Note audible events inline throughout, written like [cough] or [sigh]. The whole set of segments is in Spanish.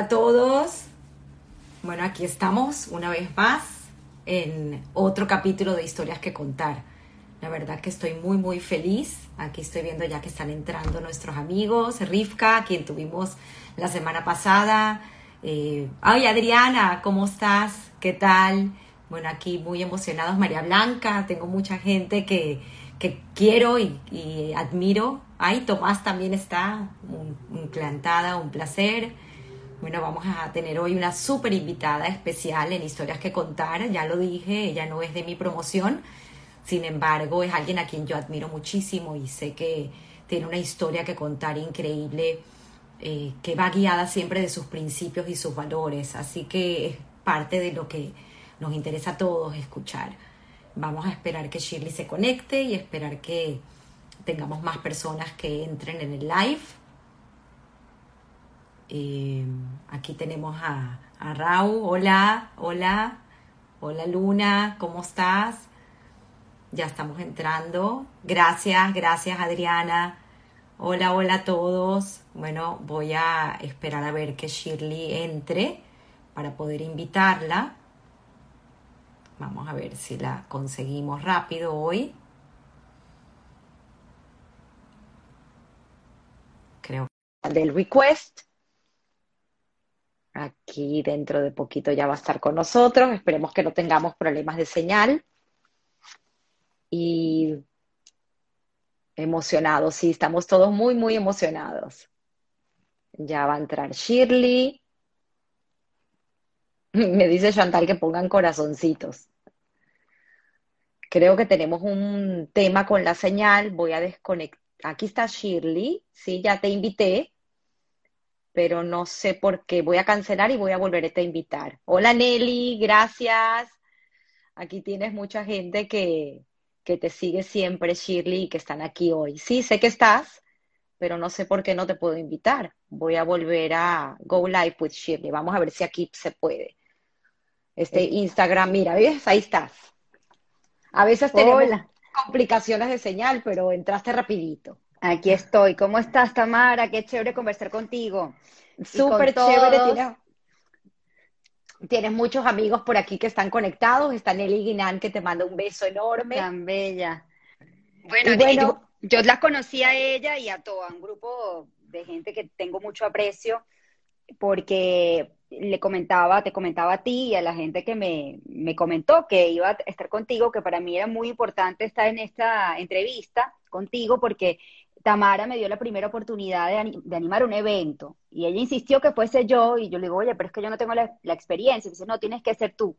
A todos. Bueno, aquí estamos una vez más en otro capítulo de historias que contar. La verdad que estoy muy, muy feliz. Aquí estoy viendo ya que están entrando nuestros amigos. Rivka, quien tuvimos la semana pasada. Eh, ay, Adriana, ¿cómo estás? ¿Qué tal? Bueno, aquí muy emocionados. María Blanca, tengo mucha gente que, que quiero y, admiro. Ay, Tomás también está, un, plantada, un placer. Bueno, vamos a tener hoy una súper invitada especial en Historias que Contar. Ya lo dije, ella no es de mi promoción, sin embargo, es alguien a quien yo admiro muchísimo y sé que tiene una historia que contar increíble, eh, que va guiada siempre de sus principios y sus valores. Así que es parte de lo que nos interesa a todos escuchar. Vamos a esperar que Shirley se conecte y esperar que tengamos más personas que entren en el live. Eh, aquí tenemos a, a Raúl. Hola, hola. Hola Luna, ¿cómo estás? Ya estamos entrando. Gracias, gracias Adriana. Hola, hola a todos. Bueno, voy a esperar a ver que Shirley entre para poder invitarla. Vamos a ver si la conseguimos rápido hoy. Creo del request. Aquí dentro de poquito ya va a estar con nosotros. Esperemos que no tengamos problemas de señal y emocionados, sí, estamos todos muy, muy emocionados. Ya va a entrar Shirley. [laughs] Me dice Chantal que pongan corazoncitos. Creo que tenemos un tema con la señal. Voy a desconectar. Aquí está Shirley. Sí, ya te invité. Pero no sé por qué. Voy a cancelar y voy a volverte a invitar. Hola Nelly, gracias. Aquí tienes mucha gente que, que te sigue siempre, Shirley, y que están aquí hoy. Sí, sé que estás, pero no sé por qué no te puedo invitar. Voy a volver a Go Live with Shirley. Vamos a ver si aquí se puede. Este Instagram, mira, ¿ves? Ahí estás. A veces tenemos complicaciones de señal, pero entraste rapidito. Aquí estoy. ¿Cómo estás, Tamara? Qué chévere conversar contigo. Súper chévere. Tienes muchos amigos por aquí que están conectados. Está Nelly Guinan, que te manda un beso enorme. Tan bella. Bueno, yo, la conocí a ella y a todo, un grupo de gente que tengo mucho aprecio, porque le comentaba, te comentaba a ti y a la gente que me, me comentó que iba a estar contigo, que para mí era muy importante estar en esta entrevista contigo, porque Tamara me dio la primera oportunidad de, animar un evento y ella insistió que fuese yo y yo le digo, oye, pero es que yo no tengo la, experiencia. Y dice, no, tienes que ser tú.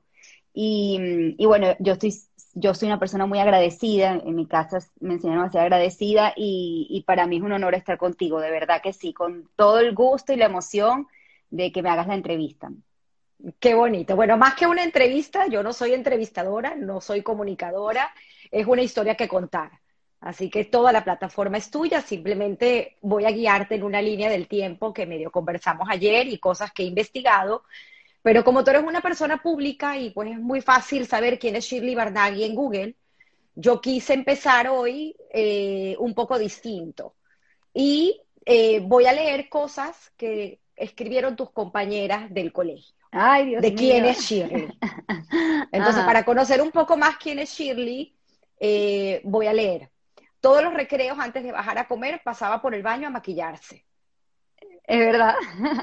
Y, bueno, yo estoy, yo soy una persona muy agradecida, en mi casa me enseñaron a ser agradecida y, y para mí es un honor estar contigo, de verdad que sí, con todo el gusto y la emoción de que me hagas la entrevista. Qué bonito. Bueno, más que una entrevista, yo no soy entrevistadora, no soy comunicadora, es una historia que contar. Así que toda la plataforma es tuya, simplemente voy a guiarte en una línea del tiempo que medio conversamos ayer y cosas que he investigado. Pero como tú eres una persona pública y pues es muy fácil saber quién es Shirley Barnaghi en Google, yo quise empezar hoy eh, un poco distinto. Y eh, voy a leer cosas que escribieron tus compañeras del colegio. Ay, Dios de quién es Shirley. [laughs] Entonces, para conocer un poco más quién es Shirley, eh, voy a leer todos los recreos antes de bajar a comer pasaba por el baño a maquillarse. Es verdad.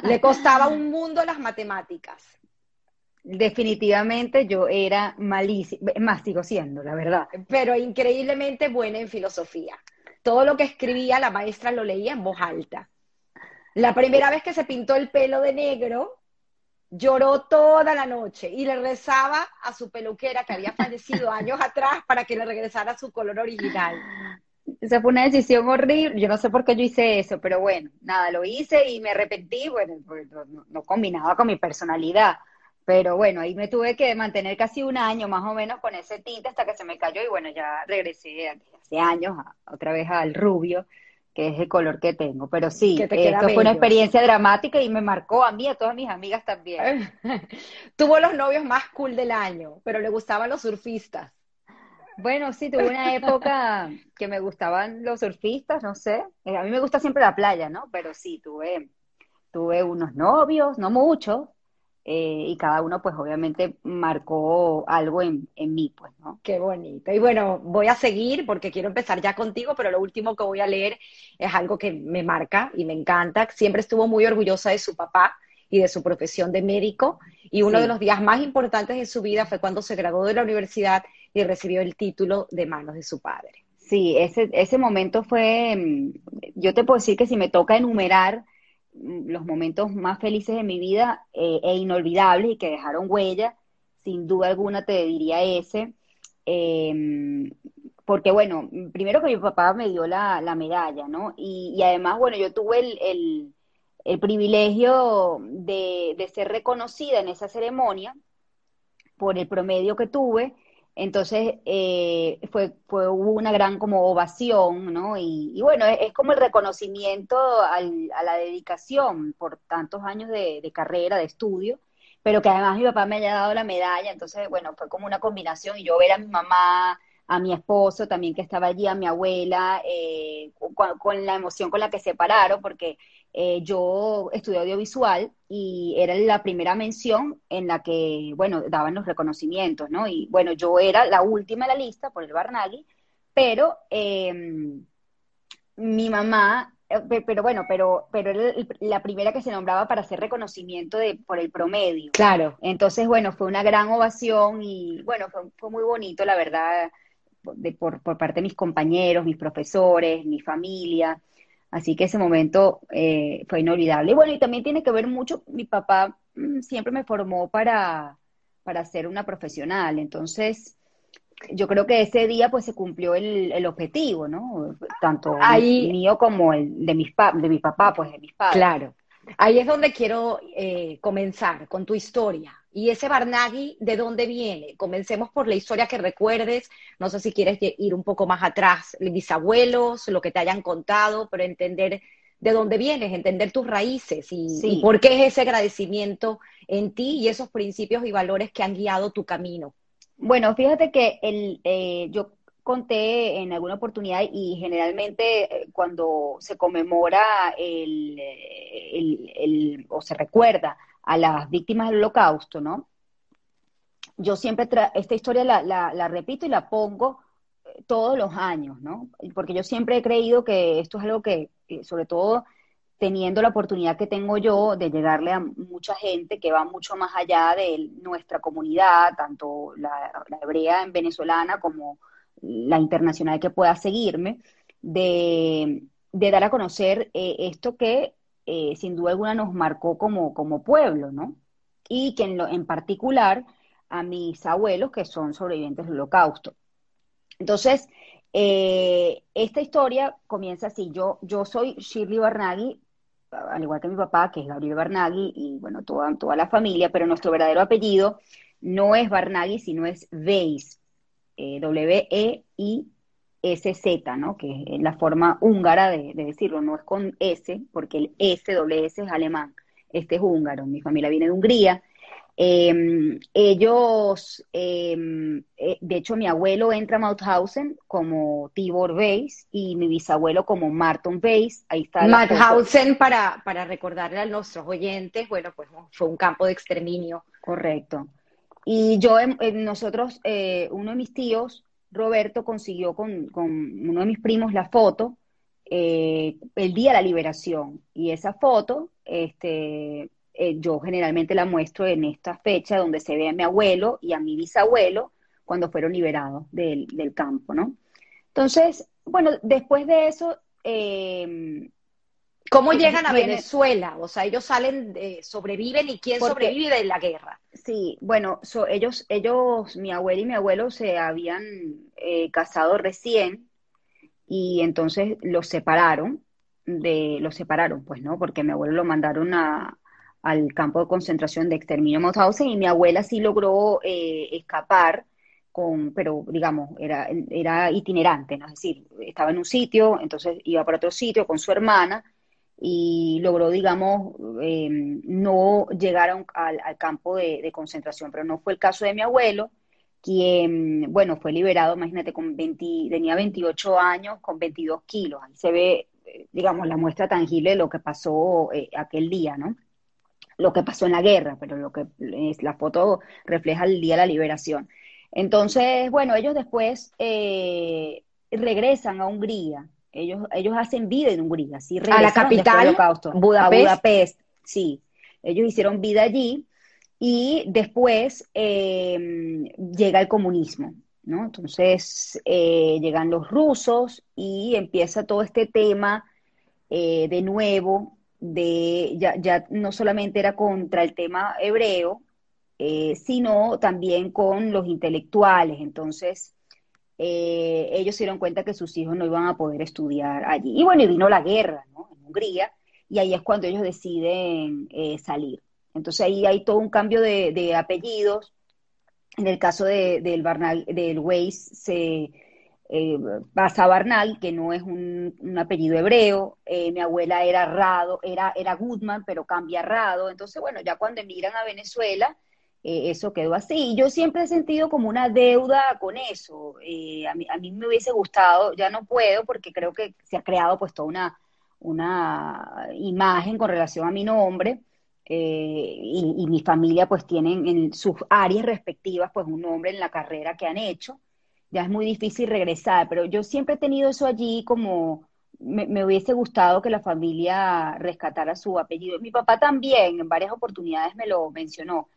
Le costaba [laughs] un mundo las matemáticas. Definitivamente yo era malísima, más sigo siendo, la verdad. Pero increíblemente buena en filosofía. Todo lo que escribía la maestra lo leía en voz alta. La primera vez que se pintó el pelo de negro, lloró toda la noche y le rezaba a su peluquera que había fallecido [laughs] años atrás para que le regresara su color original. Esa fue una decisión horrible. Yo no sé por qué yo hice eso, pero bueno, nada, lo hice y me arrepentí. Bueno, pues, no, combinaba con mi personalidad. Pero bueno, ahí me tuve que mantener casi un año más o menos con ese tinte hasta que se me cayó y bueno, ya regresé hace años otra vez al rubio, que es el color que tengo. Pero sí, esto fue una experiencia dramática y me marcó a mí, y a todas mis amigas también. [laughs] Tuvo los novios más cool del año, pero le gustaban los surfistas. Bueno, sí, tuve una época que me gustaban los surfistas, no sé. Eh, a mí me gusta siempre la playa, ¿no? Pero sí, tuve, tuve unos novios, no muchos, eh, y cada uno pues obviamente marcó algo en, en, mí, pues, ¿no? Qué bonito. Y bueno, voy a seguir porque quiero empezar ya contigo, pero lo último que voy a leer es algo que me marca y me encanta. Siempre estuvo muy orgullosa de su papá y de su profesión de médico y uno de los días más importantes de su vida fue cuando se graduó de la universidad y recibió el título de manos de su padre. Sí, ese, ese momento fue, mm, yo te puedo decir que si me toca enumerar los momentos más felices de mi vida eh, e inolvidables y que dejaron huella, sin duda alguna te diría ese. Em, porque bueno, primero que mi papá me dio la, medalla, ¿no? Y, además, bueno, yo tuve el, el, privilegio de, de, ser reconocida en esa ceremonia por el promedio que tuve entonces, eh, fue, fue, hubo una gran como ovación, ¿no? Y, bueno, es, como el reconocimiento a la dedicación por tantos años de, carrera, de estudio, pero que además mi papá me haya dado la medalla, entonces, bueno, fue como una combinación y yo ver a mi mamá, a mi esposo también que estaba allí, a mi abuela, eh, con, la emoción con la que se pararon, porque eh, yo estudié audiovisual y era la primera mención en la que, bueno, daban los reconocimientos, ¿no? Y bueno, yo era la última en la lista por el Barnaghi, pero em, mi mamá, eh, pero bueno, pero, pero era la primera que se nombraba para hacer reconocimiento de, por el promedio. Claro. Entonces, bueno, fue una gran ovación y bueno, fue, fue muy bonito, la verdad, de, por, por parte de mis compañeros, mis profesores, mi familia. Así que ese momento eh, fue inolvidable. Y bueno, y también tiene que ver mucho, mi papá mm, siempre me formó para, para ser una profesional. Entonces, yo creo que ese día pues se cumplió el, el objetivo, ¿no? Tanto Ahí, mío como el de, mis de mi papá, pues de mis padres. Claro. Ahí es donde quiero eh, comenzar con tu historia. Y ese Barnaghi, ¿de dónde viene? Comencemos por la historia que recuerdes. No sé si quieres ir un poco más atrás, bisabuelos, lo que te hayan contado, pero entender de dónde vienes, entender tus raíces y, por qué es ese agradecimiento en ti y esos principios y valores que han guiado tu camino. Bueno, fíjate que el, eh, yo conté en alguna oportunidad y generalmente eh, cuando se conmemora el, el, o se recuerda a las víctimas del holocausto, ¿no? Yo siempre, esta historia la, la, repito y la pongo eh, todos los años, ¿no? Porque yo siempre he creído que esto es algo que, sobre todo teniendo la oportunidad que tengo yo de llegarle a mucha gente que va mucho más allá de nuestra comunidad, tanto la, hebrea en venezolana como la internacional que pueda seguirme, de, dar a conocer eh, esto que eh, sin duda alguna nos marcó como, como pueblo, ¿no? Y que en, lo, en particular a mis abuelos que son sobrevivientes del holocausto. Entonces, eh, esta historia comienza así. Yo, yo soy Shirley Barnaghi, al igual que mi papá, que es Gabriel Barnaghi, y bueno, toda, toda la familia, pero nuestro verdadero apellido no es Barnaghi, sino es Weiss, eh, W-E-I SZ, ¿no? Que es la forma húngara de, decirlo, no es con S, porque el S, doble S es alemán, este es húngaro, mi familia viene de Hungría. Em, ellos, em, eh, de hecho, mi abuelo entra a Mauthausen como Tibor Weiss y mi bisabuelo como Martin Weiss. Ahí está. Mauthausen, para, para recordarle a nuestros oyentes, bueno, pues fue un campo de exterminio. Correcto. Y yo, em, nosotros, eh, uno de mis tíos, Roberto consiguió con, uno de mis primos la foto eh, el día de la liberación. Y esa foto, este, eh, yo generalmente la muestro en esta fecha donde se ve a mi abuelo y a mi bisabuelo cuando fueron liberados del, campo, ¿no? Entonces, bueno, después de eso, eh, ¿Cómo llegan a Venezuela? O sea, ellos salen, sobreviven y quién sobrevive de la guerra. Sí, bueno, ellos, ellos, mi abuelo y mi abuelo se habían eh, casado recién y entonces los separaron, de, los separaron, pues, ¿no? Porque mi abuelo lo mandaron a, al campo de concentración de exterminio Mauthausen y mi abuela sí logró eh, escapar con, pero digamos, era, era itinerante, ¿no? Es decir, estaba en un sitio, entonces iba para otro sitio con su hermana y logró, digamos, em, no llegar al, campo de, concentración, pero no fue el caso de mi abuelo, quien, bueno, fue liberado, imagínate, con 20, tenía 28 años, con 22 kilos, ahí se ve digamos, la muestra tangible de lo que pasó eh, aquel día, ¿no? Lo que pasó en la guerra, pero lo que es, la foto refleja el día de la liberación. Entonces, bueno, ellos después eh, regresan a Hungría. Ellos, ellos hacen vida en Hungría, sí, a la capital, Budapest. A Budapest, sí. Ellos hicieron vida allí y después eh, llega el comunismo. ¿no? Entonces eh, llegan los rusos y empieza todo este tema eh, de nuevo, de ya, ya, no solamente era contra el tema hebreo, eh, sino también con los intelectuales. Entonces ellos se dieron cuenta que sus hijos no iban a poder estudiar allí. Y bueno, y vino la guerra, ¿no? En Hungría, y ahí es cuando ellos deciden salir. Entonces ahí hay todo un cambio de, de apellidos, en el caso de, del, Barnal, del Weiss se eh, pasa a Barnal, que no es un, apellido hebreo. Eh, mi abuela era Rado, era, era Goodman, pero cambia Rado. Entonces, bueno, ya cuando emigran a Venezuela, eh, eso quedó así. Y yo siempre he sentido como una deuda con eso. a, mí, a mí me hubiese gustado, ya no puedo, porque creo que se ha creado pues toda una, una imagen con relación a mi nombre eh, y, mi familia pues tienen en sus áreas respectivas pues un nombre en la carrera que han hecho, ya es muy difícil regresar, pero yo siempre he tenido eso allí como me, hubiese gustado que la familia rescatara su apellido. Mi papá también en varias oportunidades me lo mencionó,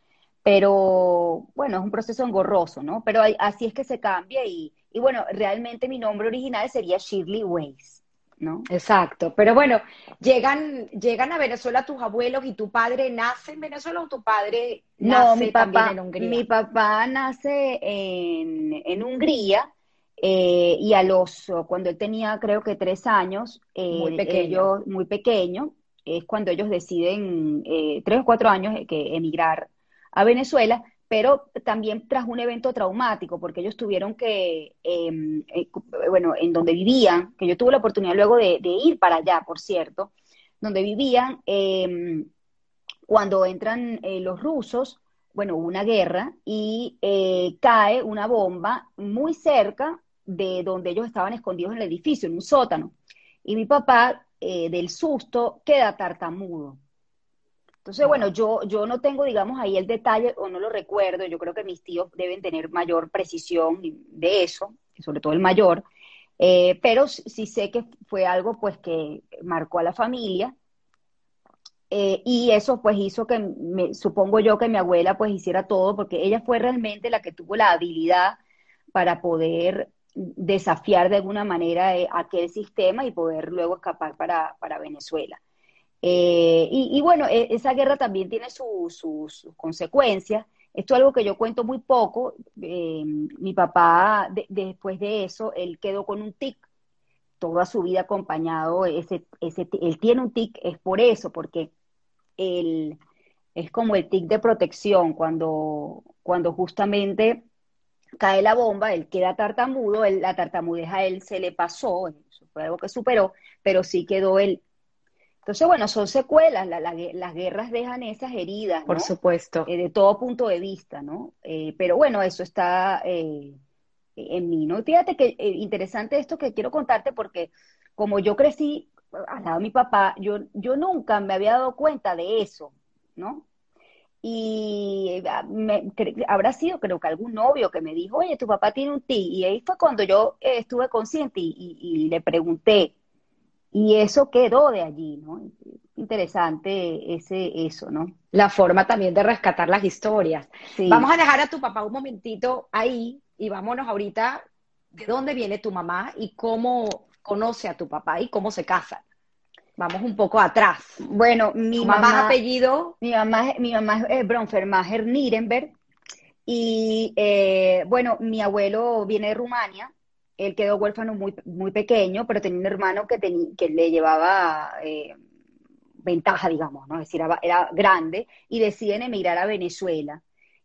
pero bueno, es un proceso engorroso, ¿no? Pero así es que se cambia y, y bueno, realmente mi nombre original sería Shirley Weiss. ¿no? Exacto. Pero bueno, llegan, llegan a Venezuela tus abuelos y tu padre nace en Venezuela o tu padre nace mi papá, también en Hungría. Mi papá nace en, Hungría eh, y a los, cuando él tenía creo que tres años, eh, muy pequeño, muy pequeño, es cuando ellos deciden, eh, tres o cuatro años, que emigrar a Venezuela pero también tras un evento traumático, porque ellos tuvieron que, em, eh, bueno, en donde vivían, que yo tuve la oportunidad luego de, ir para allá, por cierto, donde vivían, em, cuando entran eh, los rusos, bueno, hubo una guerra y eh, cae una bomba muy cerca de donde ellos estaban escondidos en el edificio, en un sótano. Y mi papá, del susto, queda tartamudo. Entonces, bueno, yo, yo no tengo, digamos, ahí el detalle o no lo recuerdo. Yo creo que mis tíos deben tener mayor precisión de eso, sobre todo el mayor. Eh, pero sí sé que fue algo pues que marcó a la familia. Eh, y eso pues hizo que, me, supongo yo, que mi abuela pues hiciera todo, porque ella fue realmente la que tuvo la habilidad para poder desafiar de alguna manera eh, aquel sistema y poder luego escapar para, para Venezuela. Eh, y, bueno, e, esa guerra también tiene sus consecuencias. Esto es algo que yo cuento muy poco. Eh, mi papá, después de eso, él quedó con un tic toda su vida acompañado. Ese, ese, él tiene un tic, es por eso, porque él es como el tic de protección. Cuando, cuando justamente cae la bomba, él queda tartamudo, la tartamudez a él se le pasó, fue algo que superó, pero sí quedó el entonces, bueno, son secuelas, las guerras dejan esas heridas, Por supuesto. Eh, de todo punto de vista, ¿no? Eh, pero bueno, eso está eh, en mí, ¿no? Fíjate que interesante esto que quiero contarte porque como yo crecí al lado de mi papá, yo, yo nunca me había dado cuenta de eso, ¿no? Y habrá sido, creo que algún novio que me dijo, oye, tu papá tiene un ti. Y ahí fue cuando yo estuve consciente y le pregunté, y eso quedó de allí, ¿no? Interesante ese, eso, ¿no? La forma también de rescatar las historias. Vamos a dejar a tu papá un momentito ahí y vámonos ahorita de dónde viene tu mamá y cómo conoce a tu papá y cómo se casan. Vamos un poco atrás. Bueno, mi mamá, apellido. Mi mamá, mi mamá es Bronfermacher Nirenberg. Y eh, bueno, mi abuelo viene de Rumania él quedó huérfano muy, muy pequeño, pero tenía un hermano que, que le llevaba eh, ventaja, digamos, ¿no? Es decir, era, grande, y deciden emigrar a Venezuela.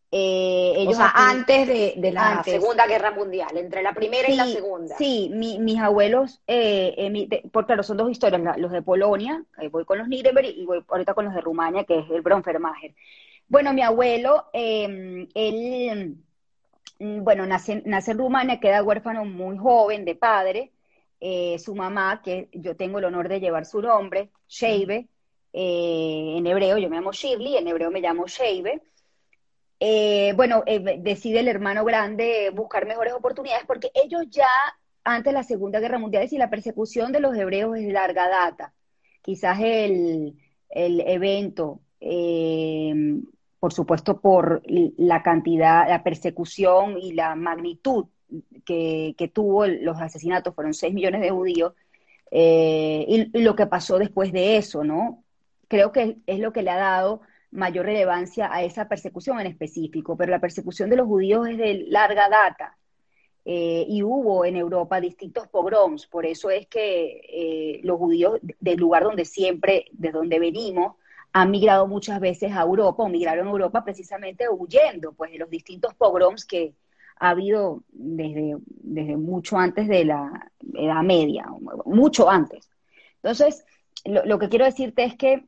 Eh, ellos o sea, antes de, la Segunda Guerra Mundial, entre la primera y la segunda. Sí, mis abuelos, eh, por claro, son dos historias, los de Polonia, voy con los Nuremberg y voy ahorita con los de Rumania, que es el Bronfermacher. Bueno, mi abuelo, él Mm, bueno, nace, nace en Rumania, queda huérfano muy joven de padre, eh, su mamá, que yo tengo el honor de llevar su nombre, Sheibe, eh, en hebreo yo me llamo Shirley, en hebreo me llamo Sheibe. Eh, bueno, decide el hermano grande buscar mejores oportunidades porque ellos ya antes de la Segunda Guerra Mundial, y la persecución de los hebreos es de larga data. Quizás el, evento, por supuesto, por la cantidad, la persecución y la magnitud que, tuvo los asesinatos, fueron 6 millones de judíos, eh, y, lo que pasó después de eso, ¿no? Creo que es lo que le ha dado mayor relevancia a esa persecución en específico, pero la persecución de los judíos es de larga data. Eh, y hubo en Europa distintos pogroms, por eso es que eh, los judíos del lugar donde siempre, de donde venimos, han migrado muchas veces a Europa o migraron a Europa precisamente huyendo pues, de los distintos pogroms que, ha habido desde, desde mucho antes de la Edad Media, mucho antes. Entonces, lo, que quiero decirte es que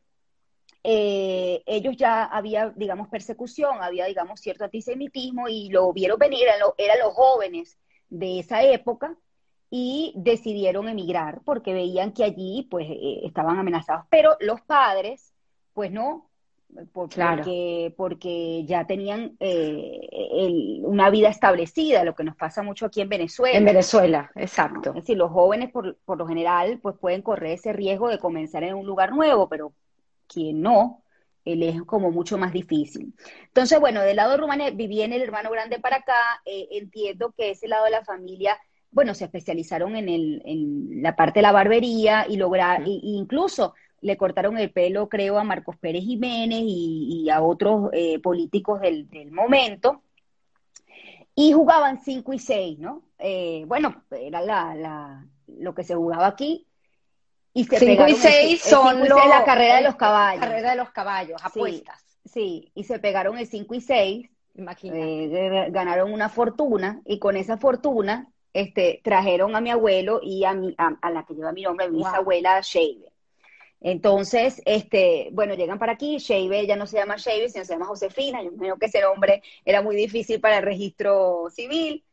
eh, ellos ya había, digamos, persecución, había, digamos, cierto antisemitismo y lo vieron venir, eran, los jóvenes de esa época y decidieron emigrar porque veían que allí, pues, eh, estaban amenazados. Pero los padres, pues no, porque, porque ya tenían eh, una vida establecida, lo que nos pasa mucho aquí en Venezuela. En Venezuela, exacto. Es decir, los jóvenes por, por, lo general pues pueden correr ese riesgo de comenzar en un lugar nuevo, pero quien no, él es como mucho más difícil. Entonces, bueno, del lado de Rumania viví en el hermano grande para acá, eh, entiendo que ese lado de la familia bueno, se especializaron en, el, en la parte de la barbería y lograr, incluso le cortaron el pelo, creo, a Marcos Pérez Jiménez y, a otros eh, políticos del, momento. Y jugaban 5 y 6, ¿no? Eh, bueno, era la, lo que se jugaba aquí. Y 5 y 6 son la carrera de los caballos. Carrera de los caballos, apuestas. Sí, y se pegaron el 5 y 6. Eh, ganaron una fortuna y con esa fortuna este, trajeron a mi abuelo y a, mi, a, la que lleva mi nombre, a mi bisabuela Shave. Entonces, este, bueno, llegan para aquí, Sheibe ya no se llama Sheibe, sino se llama Josefina, yo creo que ese nombre era muy difícil para el registro civil,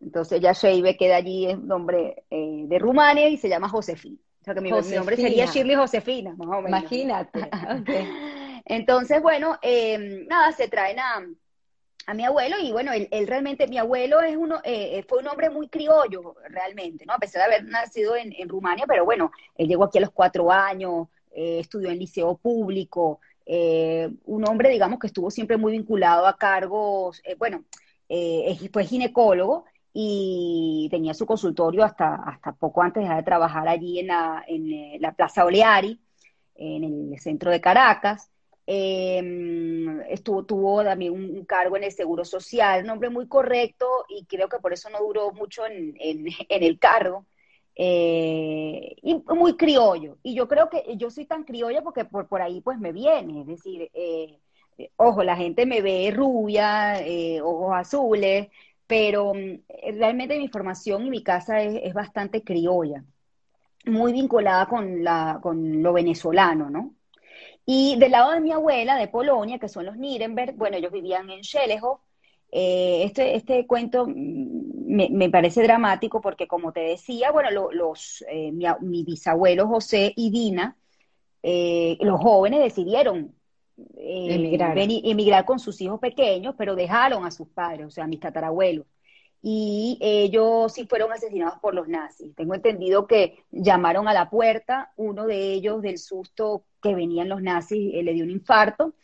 entonces ya Sheibe queda allí, es nombre eh, de Rumania y se llama Josefina. O sea que mi, nombre sería Shirley Josefina, más o menos. Imagínate. [laughs] Entonces, bueno, eh, nada, se traen a, a mi abuelo y bueno, él, realmente, mi abuelo es uno, eh, eh, fue un hombre muy criollo realmente, ¿no? A pesar de haber nacido en, en Rumania, pero bueno, él llegó aquí a los cuatro años, eh, estudió en liceo público, un hombre, digamos, que estuvo siempre muy vinculado a cargos, bueno, fue ginecólogo y tenía su consultorio hasta, hasta poco antes de trabajar allí en la, en la Plaza Oleari, en el centro de Caracas. Eh, estuvo, tuvo también un, cargo en el Seguro Social, nombre muy correcto y creo que por eso no duró mucho [laughs] en, el cargo. Eh, y muy criollo. Y yo creo que yo soy tan criolla porque por, por ahí pues me viene, es decir, eh, ojo, la gente me ve rubia, eh, ojos azules, pero mm, realmente mi formación y mi casa es, es bastante criolla, muy vinculada con, la, con lo venezolano, ¿no? Y del lado de mi abuela, de Polonia, que son los Nirenberg, bueno, ellos vivían en Scheleshof. Eh, este, este cuento mm, me, parece dramático porque, como te decía, bueno, los, eh, mi, bisabuelo José y Dina, eh, los jóvenes decidieron emigrar. emigrar con sus hijos pequeños, pero dejaron a sus padres, o sea, a mis tatarabuelos y ellos sí fueron asesinados por los nazis. Tengo entendido que llamaron a la puerta, uno de ellos del susto que venían los nazis eh, le dio un infarto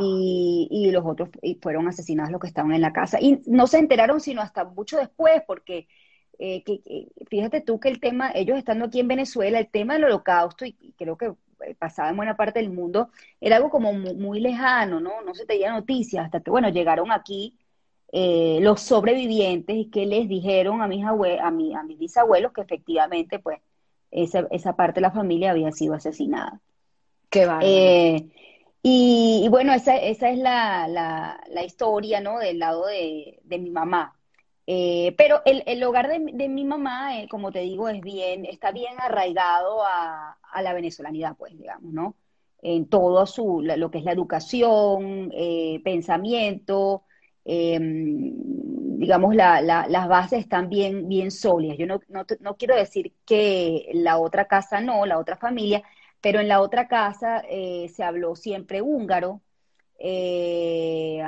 y, los otros fueron asesinados los que estaban en la casa. Y no se enteraron sino hasta mucho después, porque eh, fíjate tú que el tema, ellos estando aquí en Venezuela, el tema del holocausto, y, creo que eh, pasaba en buena parte del mundo, era algo como muy, lejano, ¿no? No se tenía noticias hasta que, bueno, llegaron aquí eh, los sobrevivientes y que les dijeron a mis, a, mi, a mis bisabuelos que efectivamente pues esa, esa, parte de la familia había sido asesinada. Qué eh, y, bueno, esa, esa es la, la, historia, ¿no? Del lado de, de mi mamá. Eh, pero el, el, hogar de, de mi mamá, como te digo, es bien, está bien arraigado a, a la venezolanidad, pues, digamos, ¿no? En todo su, lo que es la educación, pensamiento, Em, digamos, las bases están bien, bien sólidas. Yo no, no, quiero decir que la otra casa no, la otra familia, pero en la otra casa eh, se habló siempre húngaro, eh,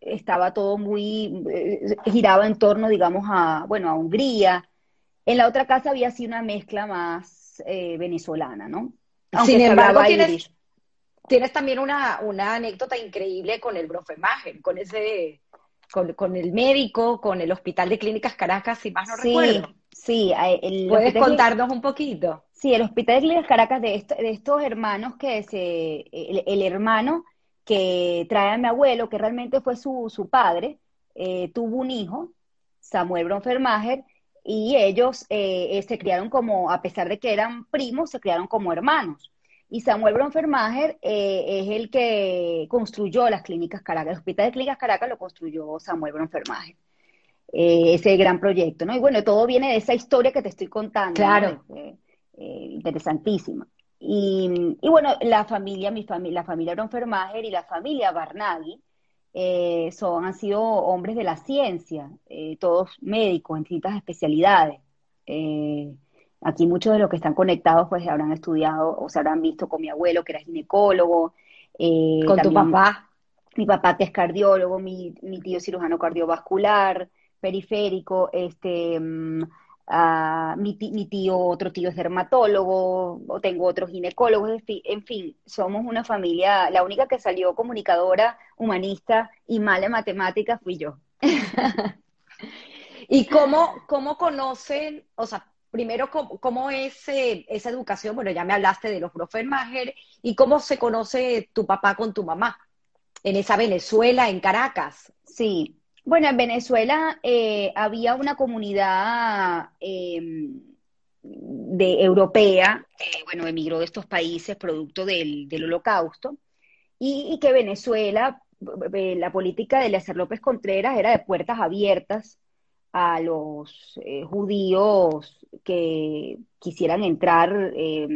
estaba todo muy, eh, giraba en torno, digamos, a, bueno, a Hungría. En la otra casa había sido una mezcla más venezolana, ¿no? Sin embargo, tienes, tienes, también una, una anécdota increíble con el Brofemagen, con ese con, el médico, con el Hospital de Clínicas Caracas, si más no recuerdo. Sí, el ¿Puedes contarnos un poquito? Sí, el Hospital de Clínicas Caracas de, de estos hermanos que se, el, hermano que trae a mi abuelo, que realmente fue su, su padre, eh, tuvo un hijo, Samuel Bronfermacher, y ellos eh, eh, se criaron como, a pesar de que eran primos, se criaron como hermanos. Y Samuel Bronfermacher eh, es el que construyó las clínicas Caracas. El Hospital de Clínicas Caracas lo construyó Samuel Bronfermacher. Eh, ese gran proyecto, ¿no? Y bueno, todo viene de esa historia que te estoy contando. Claro. Eh, interesantísima. Y, bueno, la familia, mi familia, la familia Bronfermacher y la familia Barnaghi son, han sido hombres de la ciencia, todos médicos en distintas especialidades. Aquí muchos de los que están conectados pues habrán estudiado o se habrán visto con mi abuelo que era ginecólogo. Eh, con tu papá. Mi papá que es cardiólogo, mi, mi tío cirujano cardiovascular, periférico, este, mm, mi, tío, otro tío es dermatólogo, o tengo otros ginecólogos, en fin, somos una familia, la única que salió comunicadora, humanista y mala en matemáticas fui yo. [laughs] ¿Y cómo, cómo conocen, o sea, primero, ¿cómo, es eh, esa educación? Bueno, ya me hablaste de los Profenmacher y cómo se conoce tu papá con tu mamá en esa Venezuela, en Caracas. Sí, bueno, en Venezuela eh, había una comunidad em, de, europea, eh, bueno, emigró de estos países producto del, holocausto, y, que Venezuela, la política de Lecer López Contreras era de puertas abiertas a los eh, judíos que quisieran entrar eh,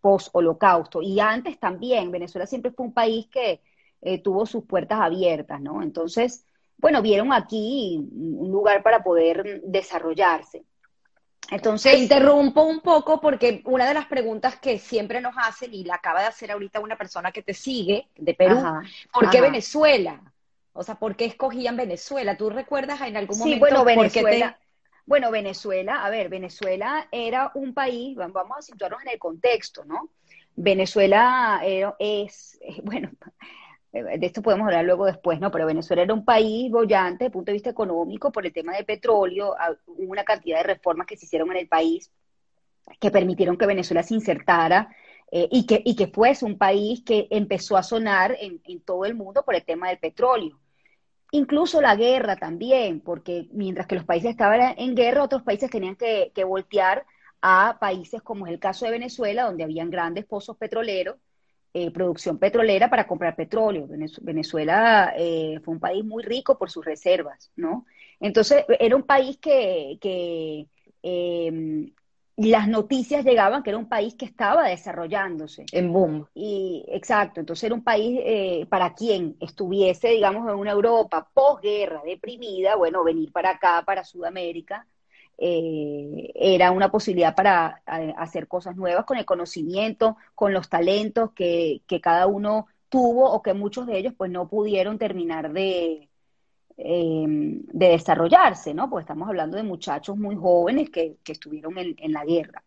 post-holocausto. Y antes también, Venezuela siempre fue un país que eh, tuvo sus puertas abiertas, ¿no? Entonces, bueno, vieron aquí un lugar para poder desarrollarse. Entonces, interrumpo un poco porque una de las preguntas que siempre nos hacen, y la acaba de hacer ahorita una persona que te sigue de Perú, ¿por qué Venezuela? O sea, ¿por qué escogían Venezuela? ¿Tú recuerdas en algún momento? Sí, bueno, Venezuela. Bueno, Venezuela, a ver, Venezuela era un país, vamos a situarnos en el contexto, ¿no? Venezuela es, bueno, [laughs] de esto podemos hablar luego después, ¿no? Pero Venezuela era un país bollante desde el punto de vista económico por el tema de petróleo, hubo una cantidad de reformas que se hicieron en el país que permitieron que Venezuela se insertara eh, y, que, y que fuese un país que empezó a sonar en, en todo el mundo por el tema del petróleo. Incluso la guerra también, porque mientras que los países estaban en guerra, otros países tenían que, voltear a países como es el caso de Venezuela, donde habían grandes pozos petroleros, eh, producción petrolera para comprar petróleo. Venezuela eh, fue un país muy rico por sus reservas, ¿no? Entonces, era un país que, que eh, las noticias llegaban que era un país que estaba desarrollándose. En boom. Y exacto, entonces era un país eh, para quien estuviese, digamos, en una Europa posguerra, deprimida, bueno, venir para acá, para Sudamérica, eh, era una posibilidad para hacer cosas nuevas con el conocimiento, con los talentos que, que cada uno tuvo o que muchos de ellos pues no pudieron terminar de, eh, de desarrollarse, ¿no? Porque estamos hablando de muchachos muy jóvenes que, estuvieron en, la guerra,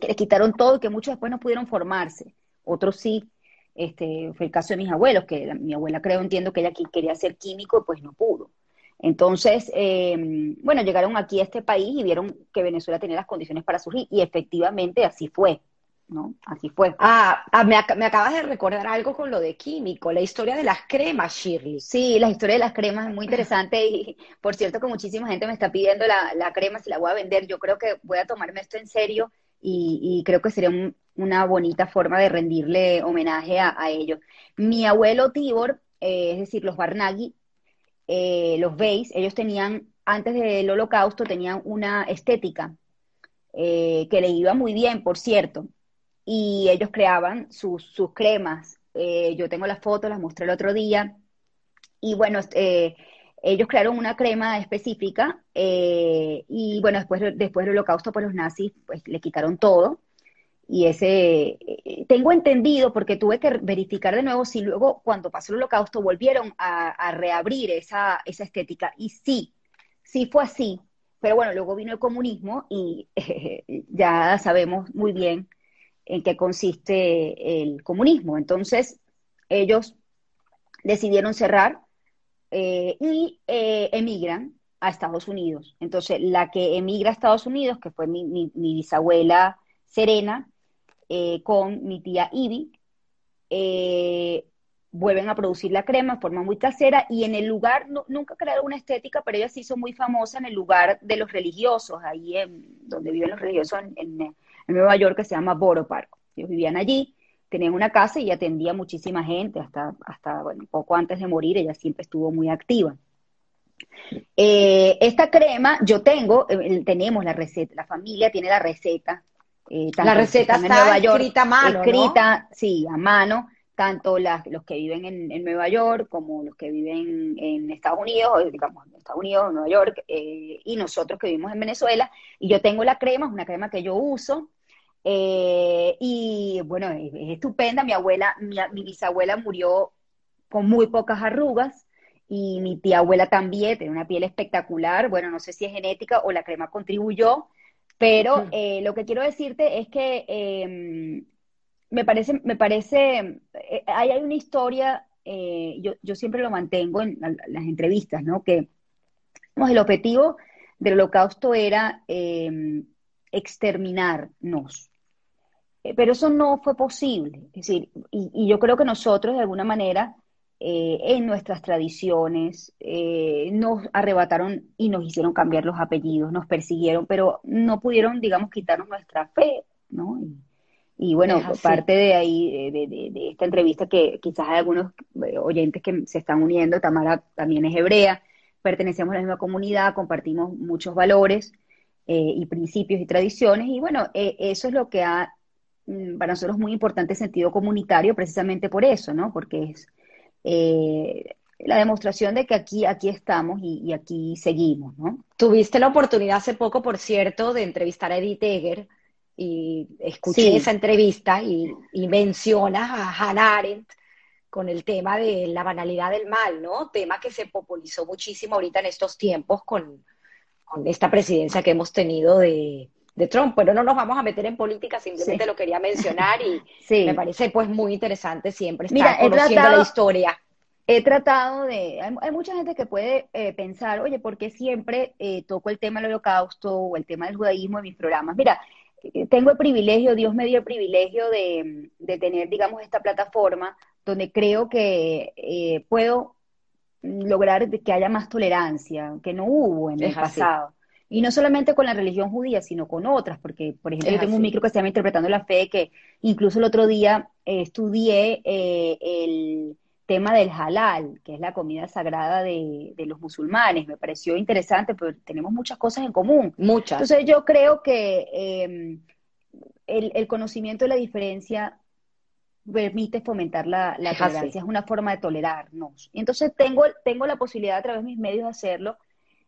que les quitaron todo y que muchos después no pudieron formarse, otros sí. Este, fue el caso de mis abuelos, que mi abuela creo, entiendo que ella quería ser químico y pues no pudo. Entonces, eh, bueno, llegaron aquí a este país y vieron que Venezuela tenía las condiciones para surgir y efectivamente así fue. ¿No? Así fue. Ah, ah me, acabas de recordar algo con lo de químico, la historia de las cremas, Shirley. Sí, la historia de las cremas es muy interesante y por cierto que muchísima gente me está pidiendo la, crema si la voy a vender. Yo creo que voy a tomarme esto en serio y, creo que sería una bonita forma de rendirle homenaje a, ellos. Mi abuelo Tibor, eh, es decir, los Barnaghi, eh, los veis, ellos tenían, antes del holocausto, tenían una estética eh, que le iba muy bien, por cierto y ellos creaban sus, sus cremas. Eh, yo tengo las fotos, las mostré el otro día. Y bueno, eh, ellos crearon una crema específica eh, y bueno, después, después del holocausto, pues los nazis pues, le quitaron todo. Y ese, eh, tengo entendido, porque tuve que verificar de nuevo si luego cuando pasó el holocausto volvieron a, reabrir esa, esa, estética. Y sí, sí fue así. Pero bueno, luego vino el comunismo y [laughs] ya sabemos muy bien en qué consiste el comunismo. Entonces, ellos decidieron cerrar eh, y eh, emigran a Estados Unidos. Entonces, la que emigra a Estados Unidos, que fue mi, bisabuela Serena, eh, con mi tía Ivy, vuelven a producir la crema de forma muy casera y en el lugar, nunca crearon una estética, pero ella se hizo muy famosa en el lugar de los religiosos, ahí en, donde viven los religiosos en, Nueva York, que se llama Borough Park. Ellos vivían allí tenían una casa y atendía muchísima gente, hasta, hasta bueno, poco antes de morir, ella siempre estuvo muy activa. Eh, esta crema, yo tengo, eh, tenemos la receta, la familia tiene la receta. Eh, la receta está en Nueva York, escrita a mano. Escrita, sí, a mano, tanto los que viven en, Nueva York como los que viven en Estados Unidos, digamos, en Estados Unidos, Nueva York, y nosotros que vivimos en Venezuela. Y yo tengo la crema, es una crema que yo uso, eh, y bueno, es, estupenda. Mi abuela, mi, bisabuela murió con muy pocas arrugas y mi tía abuela también tiene una piel espectacular. Bueno, no sé si es genética o la crema contribuyó, pero eh, lo que quiero decirte es que em, me parece, me parece, eh, hay, hay una historia, yo, yo, siempre lo mantengo en, las entrevistas, ¿no? Que el objetivo del holocausto era em, exterminarnos. Eh, pero eso no fue posible. Es decir, y, yo creo que nosotros de alguna manera, eh, en nuestras tradiciones, eh, nos arrebataron y nos hicieron cambiar los apellidos, nos persiguieron, pero no pudieron, digamos, quitarnos nuestra fe, ¿no? Y, bueno, parte de ahí, de, de, esta entrevista, que quizás hay algunos oyentes que se están uniendo, Tamara también es hebrea, pertenecemos a la misma comunidad, compartimos muchos valores, y principios y tradiciones. Y bueno, eso es lo que ha Mm, para nosotros es muy importante el sentido comunitario precisamente por eso, ¿no? Porque es eh, la demostración de que aquí, aquí estamos y, aquí seguimos, ¿no? Tuviste la oportunidad hace poco, por cierto, de entrevistar a Edith Egger y escuché esa entrevista y, mencionas a Hannah Arendt con el tema de la banalidad del mal, ¿no? Tema que se popularizó muchísimo ahorita en estos tiempos con, con esta presidencia que hemos tenido de, de Trump, pero no nos vamos a meter en política, simplemente lo quería mencionar y [laughs] me parece pues muy interesante siempre estar conociendo la historia. He tratado de, hay, mucha gente que puede eh, pensar, oye, ¿por qué siempre eh, toco el tema del holocausto o el tema del judaísmo en mis programas? Mira, eh, tengo el privilegio, Dios me dio el privilegio de, tener, digamos, esta plataforma donde creo que puedo lograr que haya más tolerancia, que no hubo en el pasado. Y no solamente con la religión judía, sino con otras, porque, por ejemplo, yo tengo un micro que se llama Interpretando la Fe, que incluso el otro día eh, estudié eh, el tema del halal, que es la comida sagrada de, los musulmanes. Me pareció interesante, pero tenemos muchas cosas en común. Muchas. Entonces yo creo que em, el, conocimiento de la diferencia permite fomentar la, tolerancia, es una forma de tolerarnos. Y entonces tengo, tengo la posibilidad a través de mis medios de hacerlo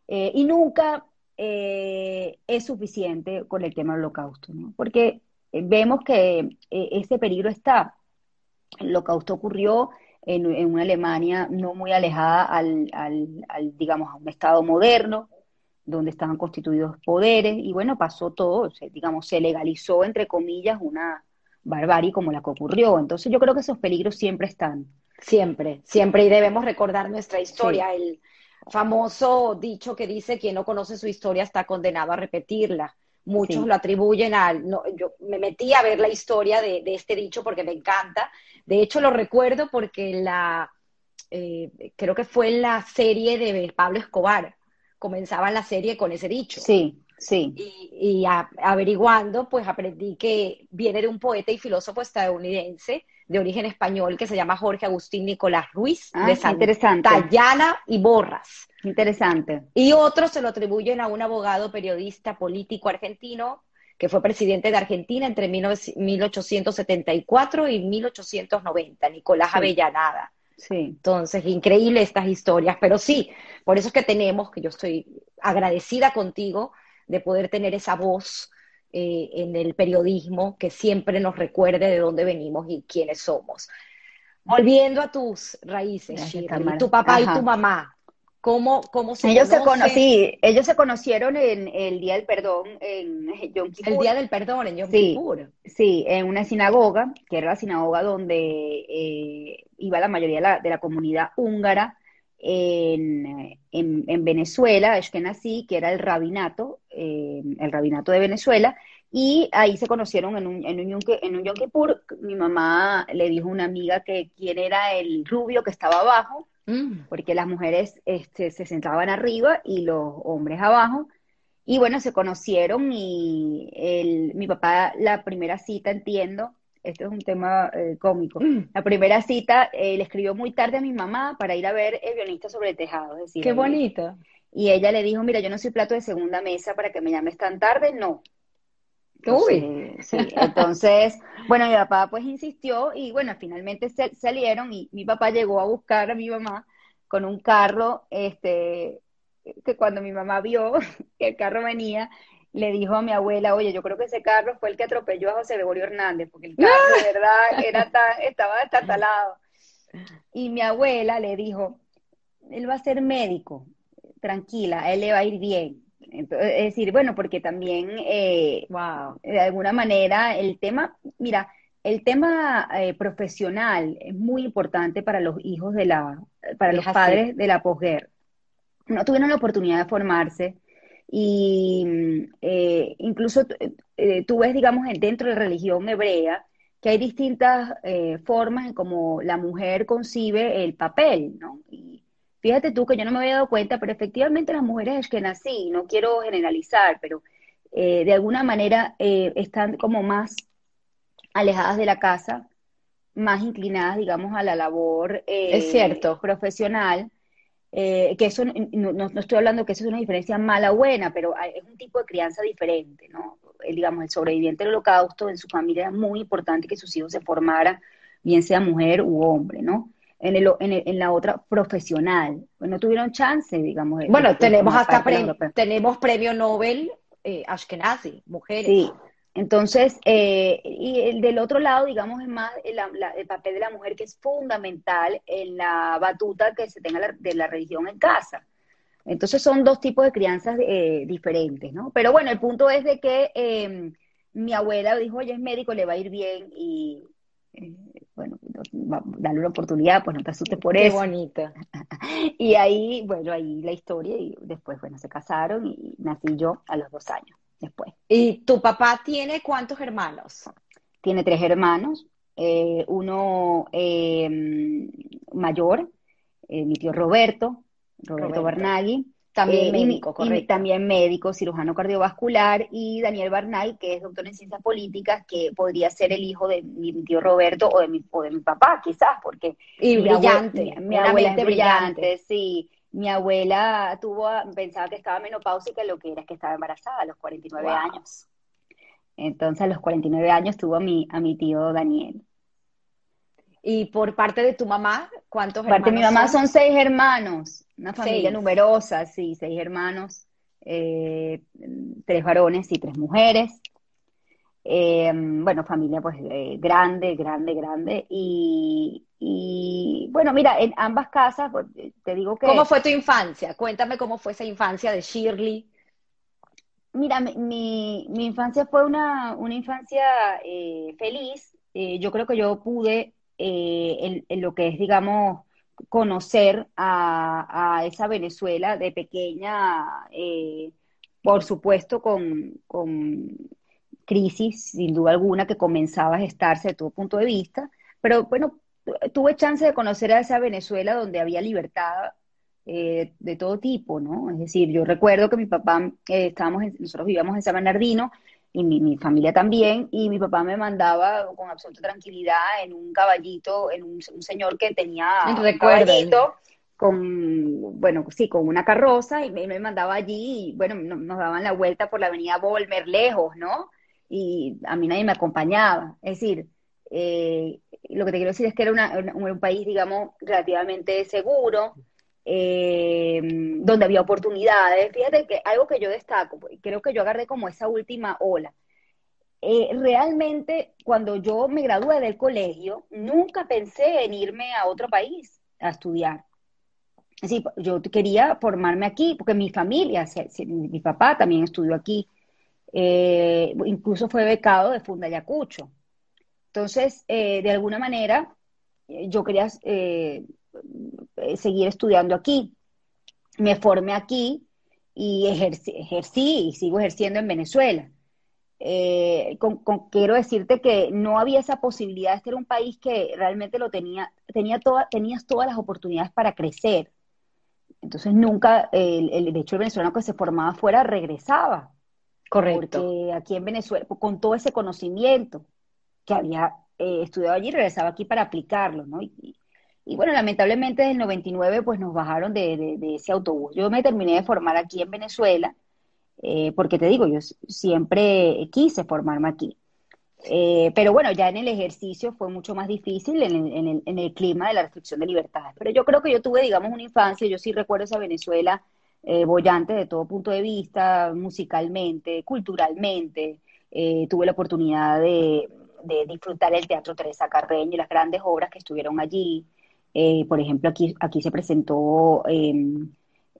eh, y nunca eh, es suficiente con el tema del holocausto, ¿no? porque eh, vemos que eh, ese peligro está. El holocausto ocurrió en, una Alemania no muy alejada al, digamos, a un Estado moderno, donde estaban constituidos poderes, y bueno, pasó todo, digamos, se legalizó, entre comillas, una barbarie como la que ocurrió. Entonces yo creo que esos peligros siempre están. Siempre, siempre, y debemos recordar nuestra historia, el famoso dicho que dice quien no conoce su historia está condenado a repetirla. Muchos lo atribuyen al... No, yo me metí a ver la historia de, este dicho porque me encanta. De hecho, lo recuerdo porque la... Eh, creo que fue en la serie de Pablo Escobar. Comenzaba la serie con ese dicho. Sí, sí. Y, averiguando, pues aprendí que viene de un poeta y filósofo estadounidense de origen español que se llama Jorge Agustín Nicolás Ruiz, ah, de Santayana y Borras. Interesante. Y otros se lo atribuyen a un abogado periodista político argentino que fue presidente de Argentina entre 1874 y 1890, Nicolás Avellanada. Sí. Entonces, increíble estas historias, pero sí, por eso es que tenemos, que yo estoy agradecida contigo de poder tener esa voz eh, en el periodismo que siempre nos recuerde de dónde venimos y quiénes somos. Volviendo a tus raíces, Shirley, tu papá y tu mamá, ¿Cómo, cómo se ellos se sí, ellos se conocieron en el Día del Perdón en Yom Kippur. El Día del Perdón en Yom sí, Kippur. Sí, en una sinagoga, que era la sinagoga donde eh, iba la mayoría de la, de la comunidad húngara en, en, en Venezuela, nací, que era el rabinato, eh, el rabinato de Venezuela, y ahí se conocieron en un, en un, en un Yom Kippur. Mi mamá le dijo a una amiga que quién era el rubio que estaba abajo, Mm. porque las mujeres este, se sentaban arriba y los hombres abajo. Y bueno, se conocieron y el, mi papá, la primera cita, entiendo, esto es un tema eh, cómico, mm. la primera cita eh, le escribió muy tarde a mi mamá para ir a ver El guionista sobre el tejado. Es decir, Qué bonito. Y ella le dijo, mira, yo no soy plato de segunda mesa para que me llames tan tarde, no. Uy. Sí, entonces, bueno, mi papá pues insistió y bueno, finalmente salieron y mi papá llegó a buscar a mi mamá con un carro, este, que cuando mi mamá vio [laughs] que el carro venía, le dijo a mi abuela, oye, yo creo que ese carro fue el que atropelló a José Gregorio Hernández, porque el carro de [laughs] verdad era tan, estaba talado [laughs] Y mi abuela le dijo, él va a ser médico, tranquila, él le va a ir bien es decir, bueno, porque también, eh, de alguna manera, el tema, mira, el tema eh, profesional es muy importante para los hijos de la, para los padres de la posguerra. No tuvieron la oportunidad de formarse y eh, incluso tú ves, digamos, dentro de la religión hebrea, que hay distintas formas en cómo la mujer concibe el papel, ¿no? Y, Fíjate tú que yo no me había dado cuenta, pero efectivamente las mujeres que nací, no quiero generalizar, pero eh, de alguna manera eh, están como más alejadas de la casa, más inclinadas, digamos, a la labor eh, es cierto. profesional. Que eso no, no, estoy hablando que eso es una diferencia mala o buena, pero es un tipo de crianza diferente, ¿no? digamos, el sobreviviente del holocausto en su familia es muy importante que sus hijos se formaran, bien sea mujer u hombre, ¿no? en, el, en, la otra profesional. Pues no tuvieron chance, digamos. bueno, tenemos hasta premio, tenemos premio Nobel eh, Ashkenazi, mujeres. Sí, entonces, eh, y el del otro lado, digamos, es más el, papel de la mujer que es fundamental en la batuta que se tenga de la religión en casa. Entonces son dos tipos de crianzas eh, diferentes, ¿no? Pero bueno, el punto es de que em, mi abuela dijo, oye, es médico, le va a ir bien y bueno, dale una oportunidad, pues no te asustes por eso. Qué bonita. [laughs] y ahí, bueno, ahí la historia y después, bueno, se casaron y nací yo a los dos años después. ¿Y tu papá tiene cuántos hermanos? Tiene tres hermanos, eh, uno em, mayor, eh, mi tío Roberto, Roberto, Roberto. También eh, médico, correcto. también médico, cirujano cardiovascular, y Daniel Barnay, que es doctor en ciencias políticas, que podría ser el hijo de mi tío Roberto o de mi, de mi papá, quizás, porque... Y brillante, mi, abuela es brillante, sí. Mi abuela tuvo, pensaba que estaba menopáusica, lo que era es que estaba embarazada a los 49 años. Entonces, a los 49 años tuvo a mi, a mi tío Daniel. ¿Y por parte de tu mamá, cuántos hermanos? Parte de mi mamá son seis hermanos. Una familia numerosa, sí, seis hermanos, eh, tres varones y tres mujeres. Eh, bueno, familia pues eh, grande, grande, grande. Y, bueno, mira, en ambas casas, pues, te digo que... ¿Cómo fue tu infancia? Cuéntame cómo fue esa infancia de Shirley. Mira, mi, mi, infancia fue una, una infancia feliz. yo creo que yo pude, en, lo que es, digamos, conocer a, esa Venezuela de pequeña, eh, por supuesto con, crisis, sin duda alguna, que comenzaba a gestarse de todo punto de vista, pero bueno, tuve chance de conocer a esa Venezuela donde había libertad eh, de todo tipo, ¿no? Es decir, yo recuerdo que mi papá, eh, estábamos nosotros vivíamos en San Bernardino, y mi, familia también, y mi papá me mandaba con absoluta tranquilidad en un caballito, en un, señor que tenía un caballito con, bueno, sí, con una carroza, y me, me mandaba allí, y bueno, nos daban la vuelta por la avenida Volmer, lejos, ¿no? Y a mí nadie me acompañaba. Es decir, Eh, lo que te quiero decir es que era un país, digamos, relativamente seguro, eh, donde había oportunidades. Fíjate que algo que yo destaco, creo que yo agarré como esa última ola. Eh, realmente, cuando yo me gradué del colegio, nunca pensé en irme a otro país a estudiar. Sí, yo quería formarme aquí, porque mi familia, mi papá también estudió aquí, eh, incluso fue becado de Funda Yacucho. Entonces, de alguna manera, yo quería eh, seguir estudiando aquí. Me formé aquí y ejercí, y sigo ejerciendo en Venezuela. Eh, quiero decirte que no había esa posibilidad. Este era un país que realmente lo tenía, tenía tenías todas las oportunidades para crecer. Entonces nunca, el, de hecho el venezolano que se formaba afuera regresaba. Correcto. Porque aquí en Venezuela, con todo ese conocimiento que había eh, estudiado allí, regresaba aquí para aplicarlo, ¿no? Y, bueno, lamentablemente en el 99 pues nos bajaron de, ese autobús. Yo me terminé de formar aquí en Venezuela, eh, porque te digo, yo siempre quise formarme aquí. Eh, pero bueno, ya en el ejercicio fue mucho más difícil en el, clima de la restricción de libertades. Pero yo creo que yo tuve, digamos, una infancia, yo sí recuerdo esa Venezuela eh, bollante de todo punto de vista, musicalmente, culturalmente. tuve la oportunidad de, de, disfrutar el Teatro Teresa Carreño y las grandes obras que estuvieron allí. Eh, por ejemplo, aquí, aquí se presentó, em,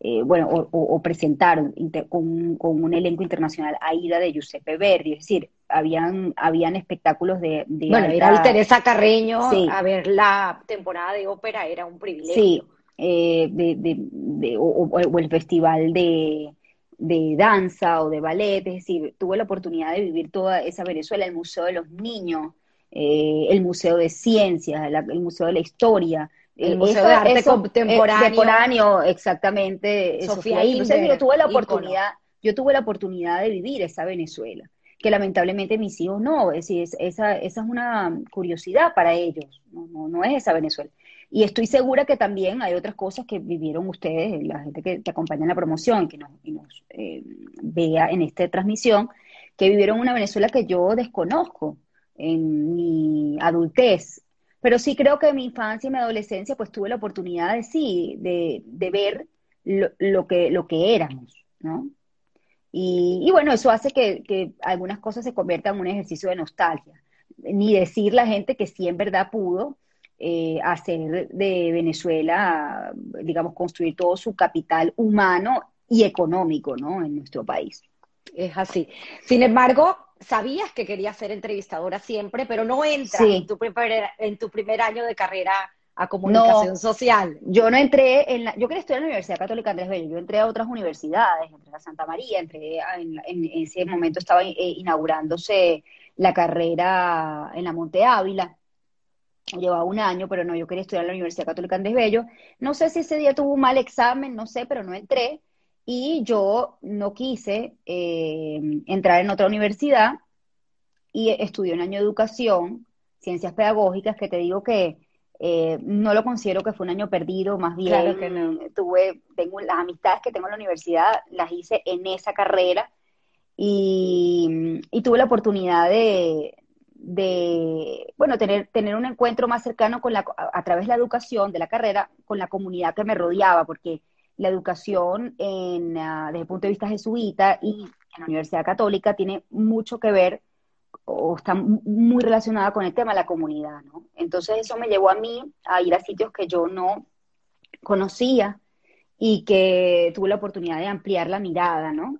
eh, bueno, o, presentaron con, un elenco internacional Aida de Giuseppe Verdi, es decir, habían, habían espectamos de... bueno, era Teresa Carreño, a ver la temporada de ópera era un privilegio. Sí, eh, de, o, el festival de, de danza o de ballet, es decir, tuve la oportunidad de vivir toda esa Venezuela, el Museo de los Niños, el Museo de Ciencias, el Museo de la Historia, el Museo de Arte Contemporáneo. exactamente. Sofía Entonces yo tuve la oportunidad, yo tuve la oportunidad de vivir esa Venezuela, que lamentablemente mis hijos no, es decir, esa, esa es una curiosidad para ellos, no, no, es esa Venezuela. Y estoy segura que también hay otras cosas que vivieron ustedes, la gente que, acompaña en la promoción, que nos, nos eh, vea en esta transmisión, que vivieron una Venezuela que yo desconozco en mi adultez, pero sí creo que en mi infancia y mi adolescencia pues tuve la oportunidad de sí, de, ver lo, que, lo que éramos, ¿no? Y, bueno, eso hace que, algunas cosas se conviertan en un ejercicio de nostalgia. Ni decir la gente que sí en verdad pudo eh, hacer de Venezuela, digamos, construir todo su capital humano y económico, ¿no? En nuestro país. Es así. Sin embargo, sabías que querías ser entrevistadora siempre, pero no entras en, tu primer, en tu primer año de carrera a comunicación social. Yo no entré en la, yo quería estudiar en la Universidad Católica Andrés Bello, yo entré a otras universidades, entré a Santa María, entré en, ese momento estaba eh, inaugurándose la carrera en la Monte Ávila, llevaba un año, pero no, yo quería estudiar en la Universidad Católica Andrés Bello, no sé si ese día tuvo un mal examen, no sé, pero no entré, y yo no quise eh, entrar en otra universidad y estudié un año de educación, ciencias pedagógicas, que te digo que eh, no lo considero que fue un año perdido, más bien que tuve, tengo las amistades que tengo en la universidad, las hice en esa carrera. Y, tuve la oportunidad de, bueno, tener, tener un encuentro más cercano con la, a, través de la educación, de la carrera, con la comunidad que me rodeaba, porque la educación en, ah, desde el punto de vista jesuita y en la Universidad Católica tiene mucho que ver o está muy relacionada con el tema de la comunidad, ¿no? Entonces eso me llevó a mí a ir a sitios que yo no conocía y que tuve la oportunidad de ampliar la mirada, ¿no?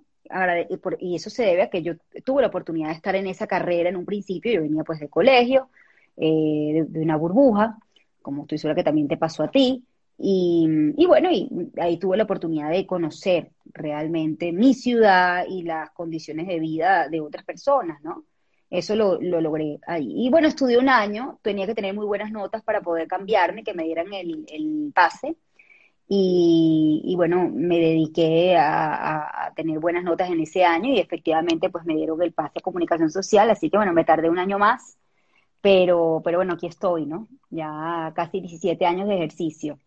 Y eso se debe a que yo tuve la oportunidad de estar en esa carrera en un principio, yo venía pues de colegio, eh, de, una burbuja, como estoy segura que también te pasó a ti, y, bueno, y ahí tuve la oportunidad de conocer realmente mi ciudad y las condiciones de vida de otras personas, ¿no? Eso lo, logré ahí. Y bueno, estudié un año, tenía que tener muy buenas notas para poder cambiarme, que me dieran el, pase. Y, bueno, me dediqué a, a, tener buenas notas en ese año y efectivamente pues me dieron el pase a comunicación social, así que bueno, me tardé un año más, pero, pero bueno, aquí estoy, ¿no? Ya casi 17 años de ejercicio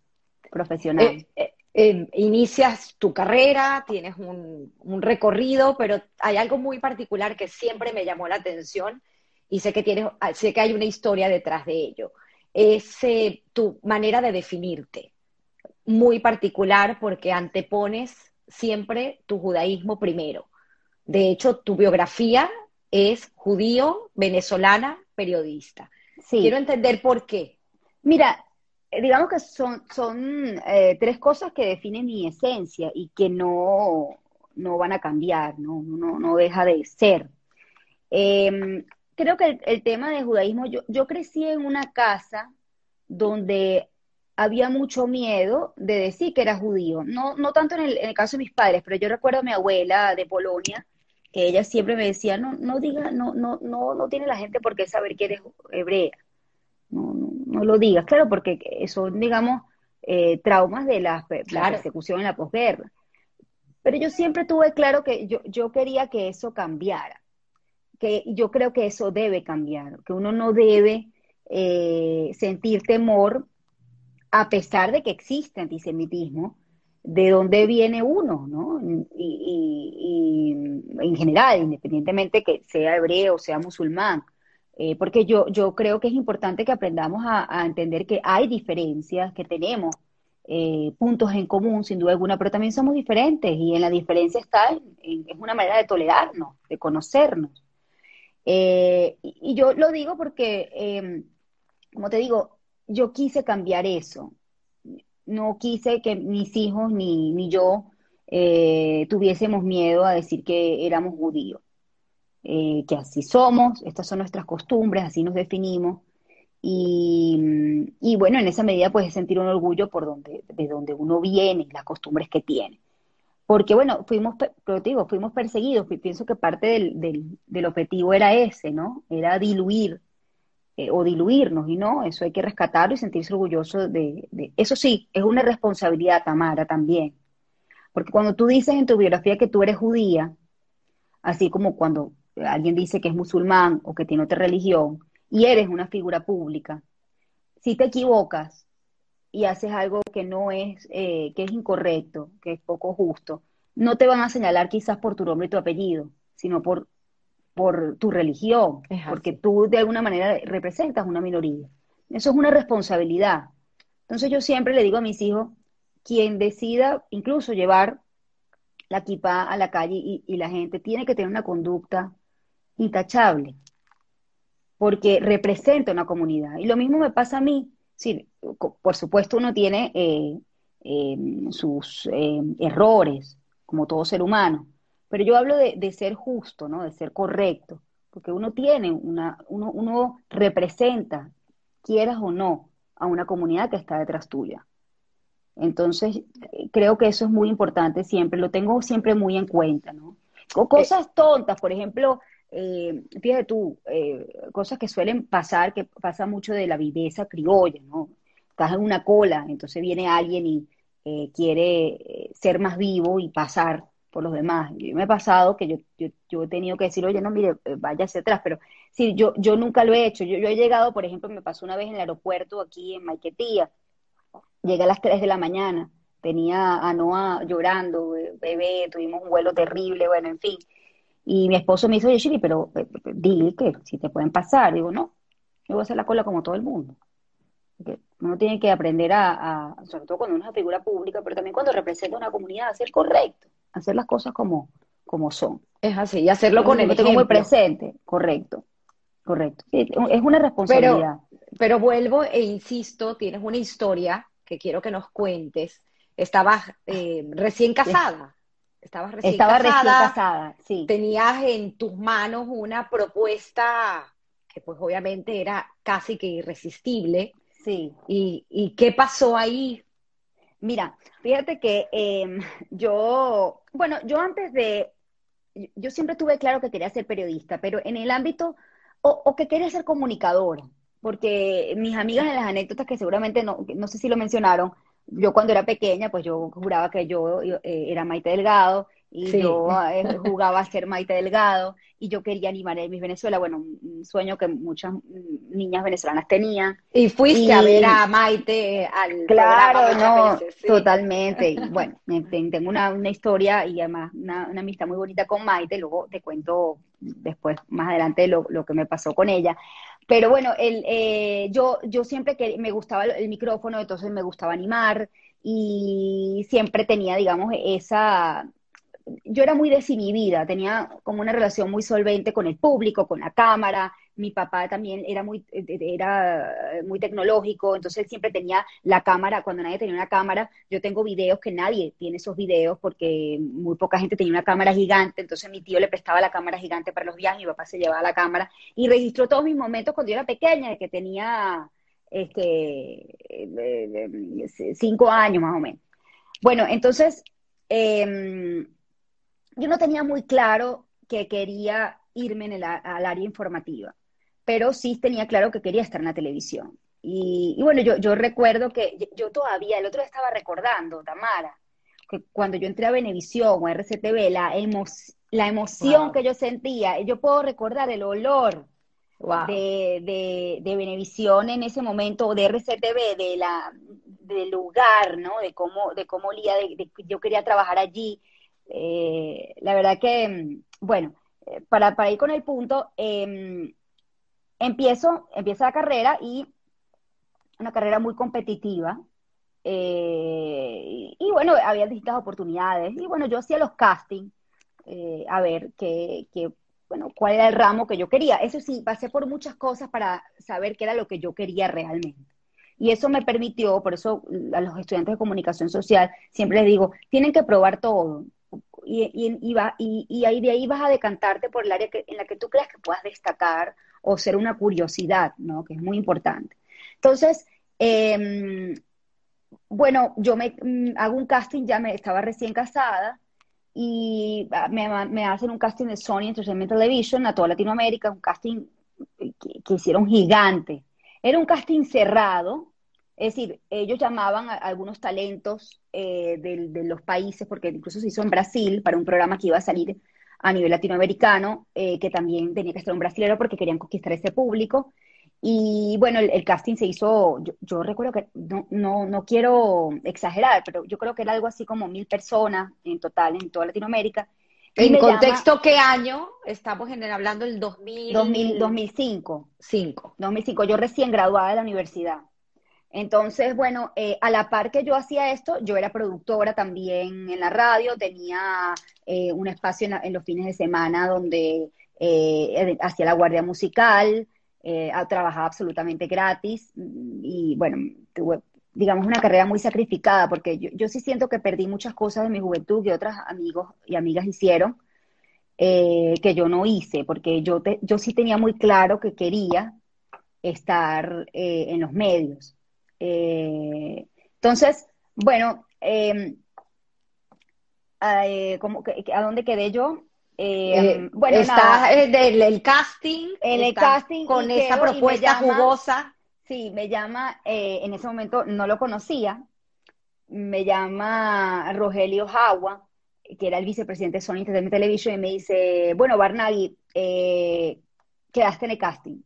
profesional. Eh, eh, eh, inicias tu carrera, tienes un, recorrido, pero hay algo muy particular que siempre me llamó la atención y sé que, tienes, sé que hay una historia detrás de ello. Es eh, tu manera de definirte, muy particular porque antepones siempre tu judaísmo primero. De hecho, tu biografía es judío, venezolana, periodista. Quiero entender por qué. Mira, eh, digamos que son, son eh, tres cosas que definen mi esencia y que no, no van a cambiar, no, no, no deja de ser. Em, creo que el, tema del judaísmo, yo, yo crecí en una casa donde había mucho miedo de decir que era judío. No, no tanto en el, en el, caso de mis padres, pero yo recuerdo a mi abuela de Polonia, que ella siempre me decía, no, no diga, no, no, no, no tiene la gente por qué saber que eres hebrea. No, no, lo digas, claro, porque son, digamos, eh, traumas de la, persecución en la posguerra. Pero yo siempre tuve claro que yo, yo quería que eso cambiara, que yo creo que eso debe cambiar, que uno no debe eh, sentir temor a pesar de que existe antisemitismo, de dónde viene uno, ¿no? Y, en general, independientemente que sea hebreo, sea musulmán, eh, porque yo, yo creo que es importante que aprendamos a, entender que hay diferencias, que tenemos eh, puntos en común, sin duda alguna, pero también somos diferentes y en la diferencia está, en, es una manera de tolerarnos, de conocernos. Eh, y, yo lo digo porque, como te digo, yo quise cambiar eso no quise que mis hijos ni, ni yo eh, tuviésemos miedo a decir que éramos judíos, eh, que así somos, estas son nuestras costumbres, así nos definimos. Y, y, bueno, en esa medida puedes sentir un orgullo por donde, de donde uno viene, las costumbres que tiene. Porque bueno, fuimos, pero digo, fuimos perseguidos, pienso que parte del, del, del objetivo era ese, ¿no? Era diluir eh, o diluirnos, y no, eso hay que rescatarlo y sentirse orgulloso de, Eso sí, es una responsabilidad, Tamara, también. Porque cuando tú dices en tu biografía que tú eres judía, así como cuando alguien dice que es musulmán o que tiene otra religión, y eres una figura pública, si te equivocas y haces algo que no es, eh, que es incorrecto, que es poco justo, no te van a señalar quizás por tu nombre y tu apellido, sino por por tu religión, porque tú de alguna manera representas una minoría. Eso es una responsabilidad. Entonces yo siempre le digo a mis hijos, quien decida incluso llevar la kippah a la calle y, la gente tiene que tener una conducta intachable, porque representa una comunidad. Y lo mismo me pasa a mí. Sí, por supuesto uno tiene eh, eh, sus eh, errores, como todo ser humano, pero yo hablo de, ser justo, ¿no? De ser correcto, porque uno tiene una, uno, uno representa, quieras o no, a una comunidad que está detrás tuya. Entonces, creo que eso es muy importante siempre, lo tengo siempre muy en cuenta, ¿no? O cosas tontas, por ejemplo, eh, fíjate tú, eh, cosas que suelen pasar, que pasa mucho de la viveza criolla, ¿no? Estás en una cola, entonces viene alguien y eh, quiere eh, ser más vivo y pasar por los demás. Yo me ha pasado que yo, yo, he tenido que decir, oye, no, mire, eh, vaya hacia atrás, pero sí, yo, yo nunca lo he hecho. Yo, yo he llegado, por ejemplo, me pasó una vez en el aeropuerto aquí en Maiquetía, llegué a las 3 de la mañana, tenía a Noah llorando, bebé, tuvimos un vuelo terrible, bueno, en fin. Y mi esposo me dice, oye, Shiri, pero eh, eh, dile que si te pueden pasar. Digo, no, yo voy a hacer la cola como todo el mundo. uno tiene que aprender a, a, sobre todo cuando uno es una figura pública, pero también cuando representa una comunidad, a ser correcto hacer las cosas como, como son. Es así, y hacerlo con el ejemplo. muy presente, correcto, correcto. Es una responsabilidad. Pero, vuelvo e insisto, tienes una historia que quiero que nos cuentes. Estabas eh, recién casada. Estabas recién Estaba recién casada, sí. Tenías en tus manos una propuesta que pues obviamente era casi que irresistible. Sí. ¿Y, y qué pasó ahí? Mira, fíjate que em, [laughs] yo, bueno, yo antes de, yo siempre tuve claro que quería ser periodista, pero en el ámbito, o, que quería ser comunicadora, porque mis amigas en las anécdotas que seguramente no, no sé si lo mencionaron, yo cuando era pequeña, pues yo juraba que yo eh, era Maite Delgado y yo eh, [laughs] jugaba a ser Maite Delgado y yo quería animar a Miss Venezuela, bueno, un sueño que muchas niñas venezolanas tenían. Y fuiste a ver a Maite al Claro, no, totalmente. [laughs] bueno, tengo una, historia y además una, amistad muy bonita con Maite, luego te cuento después, más adelante, lo, lo que me pasó con ella. Pero bueno, el, eh, yo, yo siempre que me gustaba el micrófono, entonces me gustaba animar y siempre tenía, digamos, esa, yo era muy desinhibida, tenía como una relación muy solvente con el público, con la cámara. Mi papá también era muy, era muy tecnológico, entonces él siempre tenía la cámara, cuando nadie tenía una cámara, yo tengo videos que nadie tiene esos videos porque muy poca gente tenía una cámara gigante, entonces mi tío le prestaba la cámara gigante para los viajes, mi papá se llevaba la cámara y registró todos mis momentos cuando yo era pequeña, de que tenía este, cinco años más o menos. Bueno, entonces, eh, yo no tenía muy claro que quería irme en al área informativa, pero sí tenía claro que quería estar en la televisión. Y, bueno, yo, yo recuerdo que yo todavía, el otro día estaba recordando, Tamara, que cuando yo entré a Venevisión o a RCTV, la, la emoción que yo sentía, yo puedo recordar el olor de, de, de Venevisión en ese momento, o de RCTV, de la, del lugar, ¿no? De cómo, de cómo olía, de, yo quería trabajar allí. Eh, la verdad que, mm, bueno, eh, para, ir con el punto, em, empiezo, empieza la carrera y una carrera muy competitiva. Eh, y, bueno, había distintas oportunidades. Y bueno, yo hacía los castings a ver qué, bueno, cuál era el ramo que yo quería. Eso sí, pasé por muchas cosas para saber qué era lo que yo quería realmente. Y eso me permitió, por eso a los estudiantes de comunicación social siempre les digo, tienen que probar todo y, y, y, ahí de ahí vas a decantarte por el área que, en la que tú creas que puedas destacar o ser una curiosidad, ¿no? Que es muy importante. Entonces, em, bueno, yo me mm, hago un casting, ya me estaba recién casada y ah, me, hacen un casting de Sony Entertainment Television a toda Latinoamérica, un casting que, que hicieron gigante. Era un casting cerrado, es decir, ellos llamaban a algunos talentos eh, de, los países, porque incluso se hizo en Brasil para un programa que iba a salir a nivel latinoamericano, eh, que también tenía que estar un brasilero porque querían conquistar ese público. Y bueno, el, casting se hizo, yo, recuerdo que, no, no, no, quiero exagerar, pero yo creo que era algo así como mil personas en total en toda Latinoamérica. ¿En contexto qué año? Estamos en, hablando del 2000... 2005. 2005. Yo recién graduada de la universidad. Entonces, bueno, eh, a la par que yo hacía esto, yo era productora también en la radio, tenía eh, un espacio en, los fines de semana donde eh, hacía la guardia musical, trabajaba absolutamente gratis y bueno, tuve, digamos, una carrera muy sacrificada porque yo, sí siento que perdí muchas cosas de mi juventud que otros amigos y amigas hicieron. que yo no hice, porque yo, yo sí tenía muy claro que quería estar en los medios. Eh, entonces, bueno, em, eh, ¿a dónde quedé yo? Em, bueno, está el, casting, el casting con esa propuesta jugosa. Sí, me llama, eh, en ese momento no lo conocía, me llama Rogelio Jagua, que era el vicepresidente de Sony Entertainment Television, y me dice, bueno, Barnaghi, quedaste en el casting.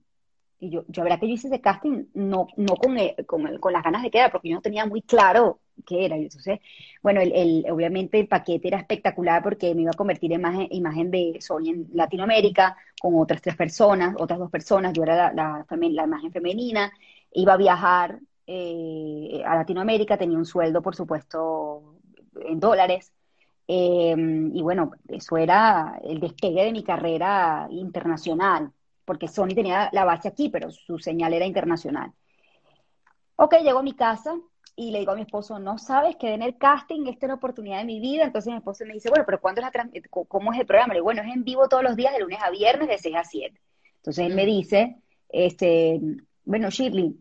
Y yo, yo verdad que yo hice ese casting no, no con, con, con, las ganas de quedar, porque yo no tenía muy claro qué era. Entonces, bueno, el, el, obviamente el paquete era espectacular porque me iba a convertir en imagen, imagen de Sony en Latinoamérica, con otras tres personas, otras dos personas, yo era la, la, la imagen femenina, iba a viajar eh, a Latinoamérica, tenía un sueldo, por supuesto, en dólares. Eh, y bueno, eso era el despegue de mi carrera internacional porque Sony tenía la base aquí, pero su señal era internacional. Ok, llego a mi casa y le digo a mi esposo, no sabes que en el casting, esta es la oportunidad de mi vida. Entonces mi esposo me dice, bueno, pero ¿cuándo es la ¿cómo es el programa? Le digo, bueno, es en vivo todos los días, de lunes a viernes, de 6 a 7. Entonces él me dice, este, bueno, Shirley,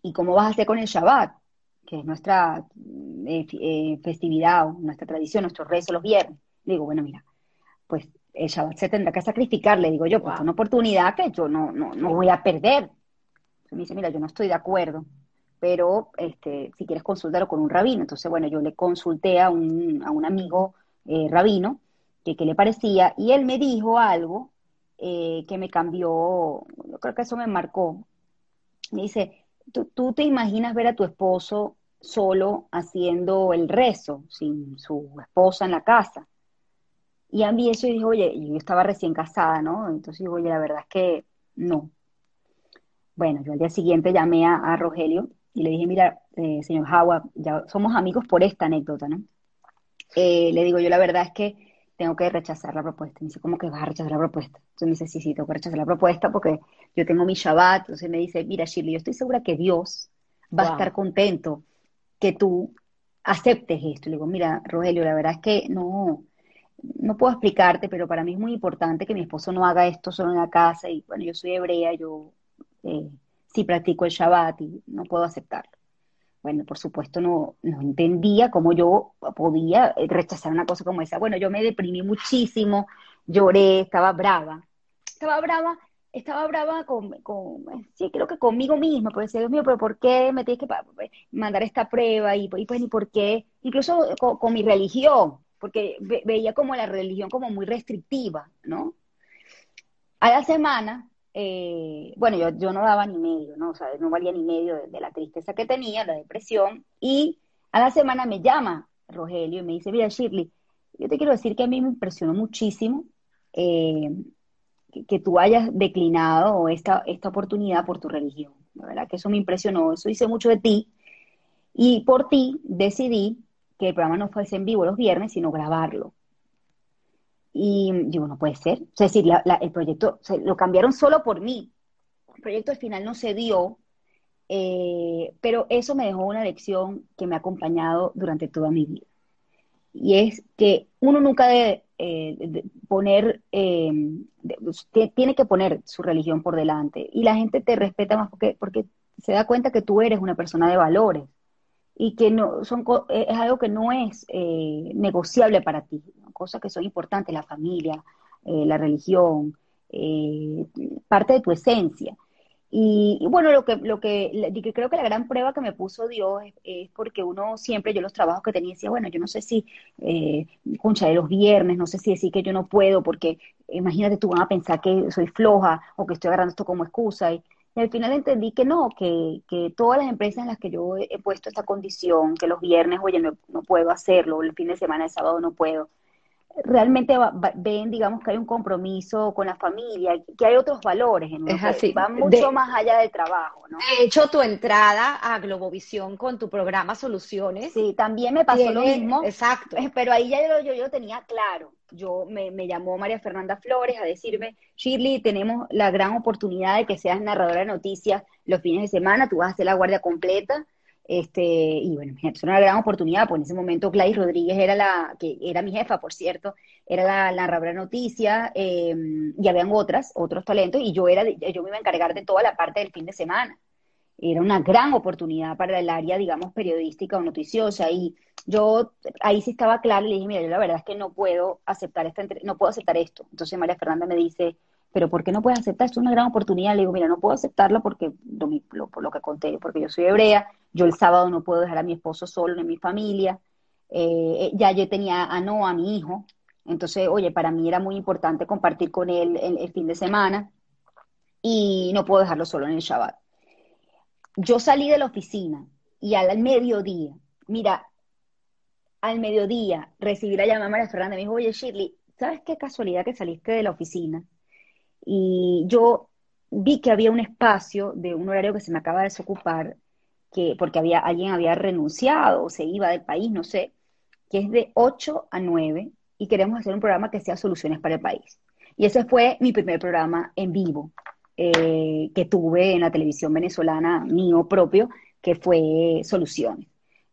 ¿y cómo vas a hacer con el Shabbat? Que es nuestra eh, eh, festividad, nuestra tradición, nuestro rezo los viernes. Le digo, bueno, mira, pues el Shabbat se tendrá que sacrificar, le digo yo, pues es una oportunidad que yo no, no, no voy a perder. me dice, mira, yo no estoy de acuerdo, pero este, si quieres consultarlo con un rabino. Entonces, bueno, yo le consulté a un, a un amigo eh, rabino, que qué le parecía, y él me dijo algo eh, que me cambió, yo creo que eso me marcó. Me dice, ¿tú, te imaginas ver a tu esposo solo haciendo el rezo, sin su esposa en la casa? Y a mí eso y dije, oye, yo estaba recién casada, ¿no? Entonces digo, oye, la verdad es que no. Bueno, yo al día siguiente llamé a, Rogelio y le dije, mira, eh, señor Howard, ya somos amigos por esta anécdota, ¿no? Eh, le digo, yo la verdad es que tengo que rechazar la propuesta. Me dice, ¿cómo que vas a rechazar la propuesta? Entonces me dice, sí, sí, tengo que rechazar la propuesta porque yo tengo mi Shabbat. Entonces me dice, mira, Shirley, yo estoy segura que Dios va a estar contento que tú aceptes esto. Le digo, mira, Rogelio, la verdad es que no, no puedo explicarte, pero para mí es muy importante que mi esposo no haga esto solo en la casa. Y bueno, yo soy hebrea, yo eh, sí practico el Shabbat y no puedo aceptarlo. Bueno, por supuesto no, no entendía cómo yo podía rechazar una cosa como esa. Bueno, yo me deprimí muchísimo, lloré, estaba brava. Estaba brava, estaba brava con, sí, creo que conmigo misma, porque decía, Dios mío, pero ¿por qué me tienes que mandar esta prueba? Y, pues, ni por qué? Incluso con mi religión, porque veía como la religión como muy restrictiva, ¿no? A la semana, eh, bueno, yo, no daba ni medio, ¿no? O sea, no valía ni medio de, la tristeza que tenía, la depresión, y a la semana me llama Rogelio y me dice, mira, Shirley, yo te quiero decir que a mí me impresionó muchísimo eh, que, tú hayas declinado esta, esta oportunidad por tu religión. La verdad que eso me impresionó, eso hice mucho de ti, y por ti decidí que el programa no fuese en vivo los viernes, sino grabarlo. Y digo, no puede ser. es decir, el proyecto lo cambiaron solo por mí. El proyecto al final no se dio, eh, pero eso me dejó una lección que me ha acompañado durante toda mi vida. Y es que uno nunca debe eh, poner, eh, tiene que poner su religión por delante. Y la gente te respeta más porque, porque se da cuenta que tú eres una persona de valores y que no son eh, es algo que no es eh, negociable para ti, cosas que son importantes, la familia, eh, la religión, parte de tu esencia. Y, bueno, lo que, lo que, creo que la gran prueba que me puso Dios es, porque uno siempre, yo los trabajos que tenía, decía, bueno, yo no sé si, eh, los viernes, no sé si decir que yo no puedo, porque imagínate, tú vas a pensar que soy floja o que estoy agarrando esto como excusa. Y, y al final entendí que no, que, que, todas las empresas en las que yo he puesto esta condición, que los viernes, oye, no, no puedo hacerlo, el fin de semana, el sábado no puedo, realmente ven, digamos, que hay un compromiso con la familia, que hay otros valores en es así. van mucho más allá del trabajo, ¿no? De hecho, tu entrada a Globovisión con tu programa Soluciones. Sí, también me pasó lo mismo. Exacto. Pero ahí ya yo, yo, tenía claro. Yo me, me, llamó María Fernanda Flores a decirme, Shirley, tenemos la gran oportunidad de que seas narradora de noticias los fines de semana, tú vas a hacer la guardia completa este, y bueno, es una gran oportunidad, pues en ese momento Gladys Rodríguez era la, que era mi jefa, por cierto, era la narradora de noticias, em, y habían otras, otros talentos, y yo era, yo me iba a encargar de toda la parte del fin de semana. Era una gran oportunidad para el área, digamos, periodística o noticiosa, y yo ahí sí estaba claro, le dije, mira, yo la verdad es que no puedo aceptar esta, no puedo aceptar esto. Entonces María Fernanda me dice, pero ¿por qué no puedes aceptar? Esto es una gran oportunidad. Le digo, mira, no puedo aceptarla porque, por lo que conté, porque yo soy hebrea, yo el sábado no puedo dejar a mi esposo solo en mi familia, eh, ya yo tenía a Noah, a mi hijo, entonces, oye, para mí era muy importante compartir con él el, fin de semana y no puedo dejarlo solo en el Shabbat. Yo salí de la oficina y al mediodía, mira, al mediodía recibí la llamada de María Fernanda, me dijo, oye, Shirley, ¿sabes qué casualidad que saliste de la oficina? Y yo vi que había un espacio de un horario que se me acaba de desocupar que, porque había, alguien había renunciado o se iba del país, no sé, que es de 8 a 9 y queremos hacer un programa que sea Soluciones para el País. Y ese fue mi primer programa en vivo eh, que tuve en la televisión venezolana mío propio, que fue Soluciones.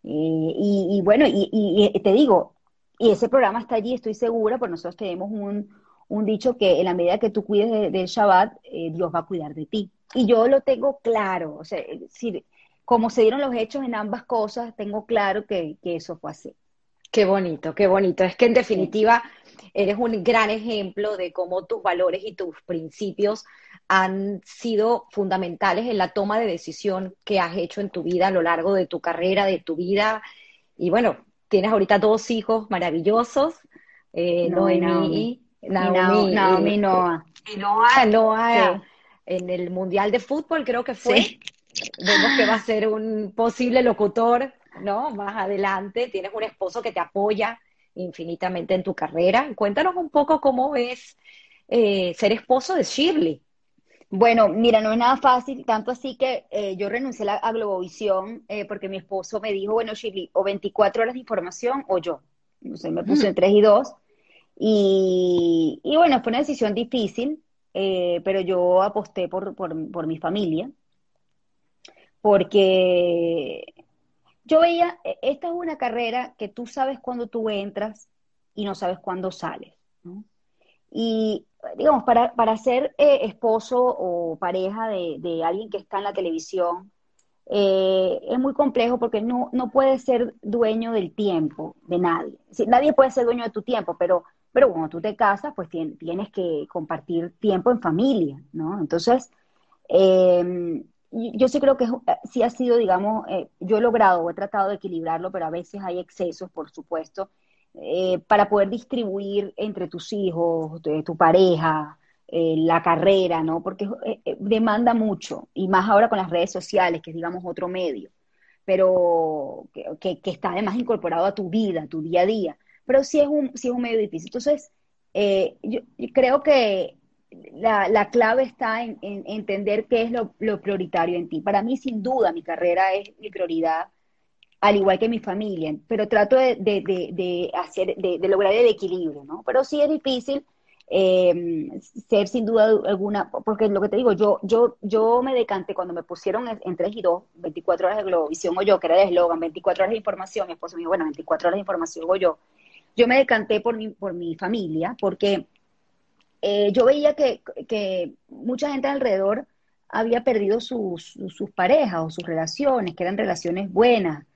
Eh, y, bueno, y, te digo, y ese programa está allí, estoy segura, porque nosotros tenemos un, dicho que en la medida que tú cuides del Shabbat, eh, Dios va a cuidar de ti. Y yo lo tengo claro, o sea, si, como se dieron los hechos en ambas cosas, tengo claro que, eso fue así. Qué bonito, qué bonito. Es que en definitiva eres un gran ejemplo de cómo tus valores y tus principios han sido fundamentales en la toma de decisión que has hecho en tu vida a lo largo de tu carrera, de tu vida. Y bueno, tienes ahorita dos hijos maravillosos, eh, Noemi, Naomi, Naomi, Noah. Y Noah, Noah en el Mundial de Fútbol creo que fue. Vemos que va a ser un posible locutor, ¿no? Más adelante. Tienes un esposo que te apoya infinitamente en tu carrera. Cuéntanos un poco cómo es eh, ser esposo de Shirley. Bueno, mira, no es nada fácil, tanto así que eh, yo renuncié a, Globovisión eh, porque mi esposo me dijo, bueno, Shirley, o 24 horas de información o yo. Entonces me puse en 3 y 2. Y, y, bueno, fue una decisión difícil, pero yo aposté por, por, por mi familia, porque yo veía, e, esta es una carrera que tú sabes cuándo tú entras y no sabes cuándo sales. Y digamos, para, para ser eh, esposo o pareja de, alguien que está en la televisión, eh, es muy complejo porque no, no puedes ser dueño del tiempo de nadie. nadie puede ser dueño de tu tiempo, pero, pero cuando tú te casas, pues tienes que compartir tiempo en familia, ¿no? Entonces, em, yo sí creo que sí ha sido, digamos, eh, yo he logrado, he tratado de equilibrarlo, pero a veces hay excesos, por supuesto, eh, para poder distribuir entre tus hijos, tu pareja, eh, la carrera, ¿no? Porque eh, demanda mucho, y más ahora con las redes sociales, que es, digamos, otro medio, pero que, está además incorporado a tu vida, a tu día a día. Pero sí es un, sí es un medio difícil. Entonces, yo, creo que la, clave está en, entender qué es lo, prioritario en ti. Para mí, sin duda, mi carrera es mi prioridad al igual que mi familia, pero trato de, hacer, de, lograr el equilibrio, ¿no? Pero sí es difícil em, ser sin duda alguna, porque lo que te digo, yo, yo, yo me decanté cuando me pusieron en 3 y 2, 24 horas de Globovisión o yo, que era el eslogan, 24 horas de información, mi esposo me dijo, bueno, 24 horas de información o yo, yo me decanté por mi, por mi familia, porque eh, yo veía que, mucha gente alrededor había perdido sus, parejas o sus relaciones, que eran relaciones buenas,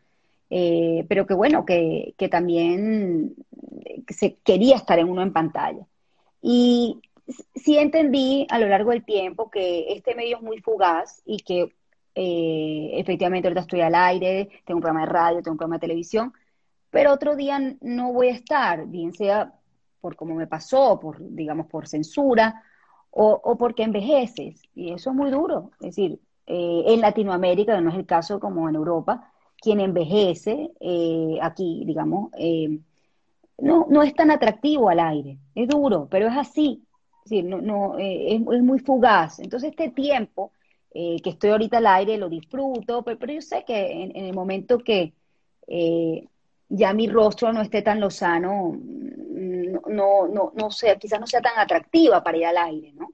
eh, pero que bueno, que, también se quería estar en uno en pantalla. Y sí entendí a lo largo del tiempo que este medio es muy fugaz y que eh, efectivamente ahorita estoy al aire, tengo un programa de radio, tengo un programa de televisión, pero otro día no voy a estar, bien sea por cómo me pasó, por, digamos, por censura, o, porque envejeces. Y eso es muy duro. Es decir, eh, en Latinoamérica, no es el caso como en Europa, quien envejece eh, aquí, digamos, eh, no, no es tan atractivo al aire. Es duro, pero es así. no, no, eh, es, muy fugaz. Entonces este tiempo que estoy ahorita al aire lo disfruto, pero, yo sé que en, el momento que ya mi rostro no esté tan lozano, no, no, no, sea, quizás no sea tan atractiva para ir al aire, ¿no?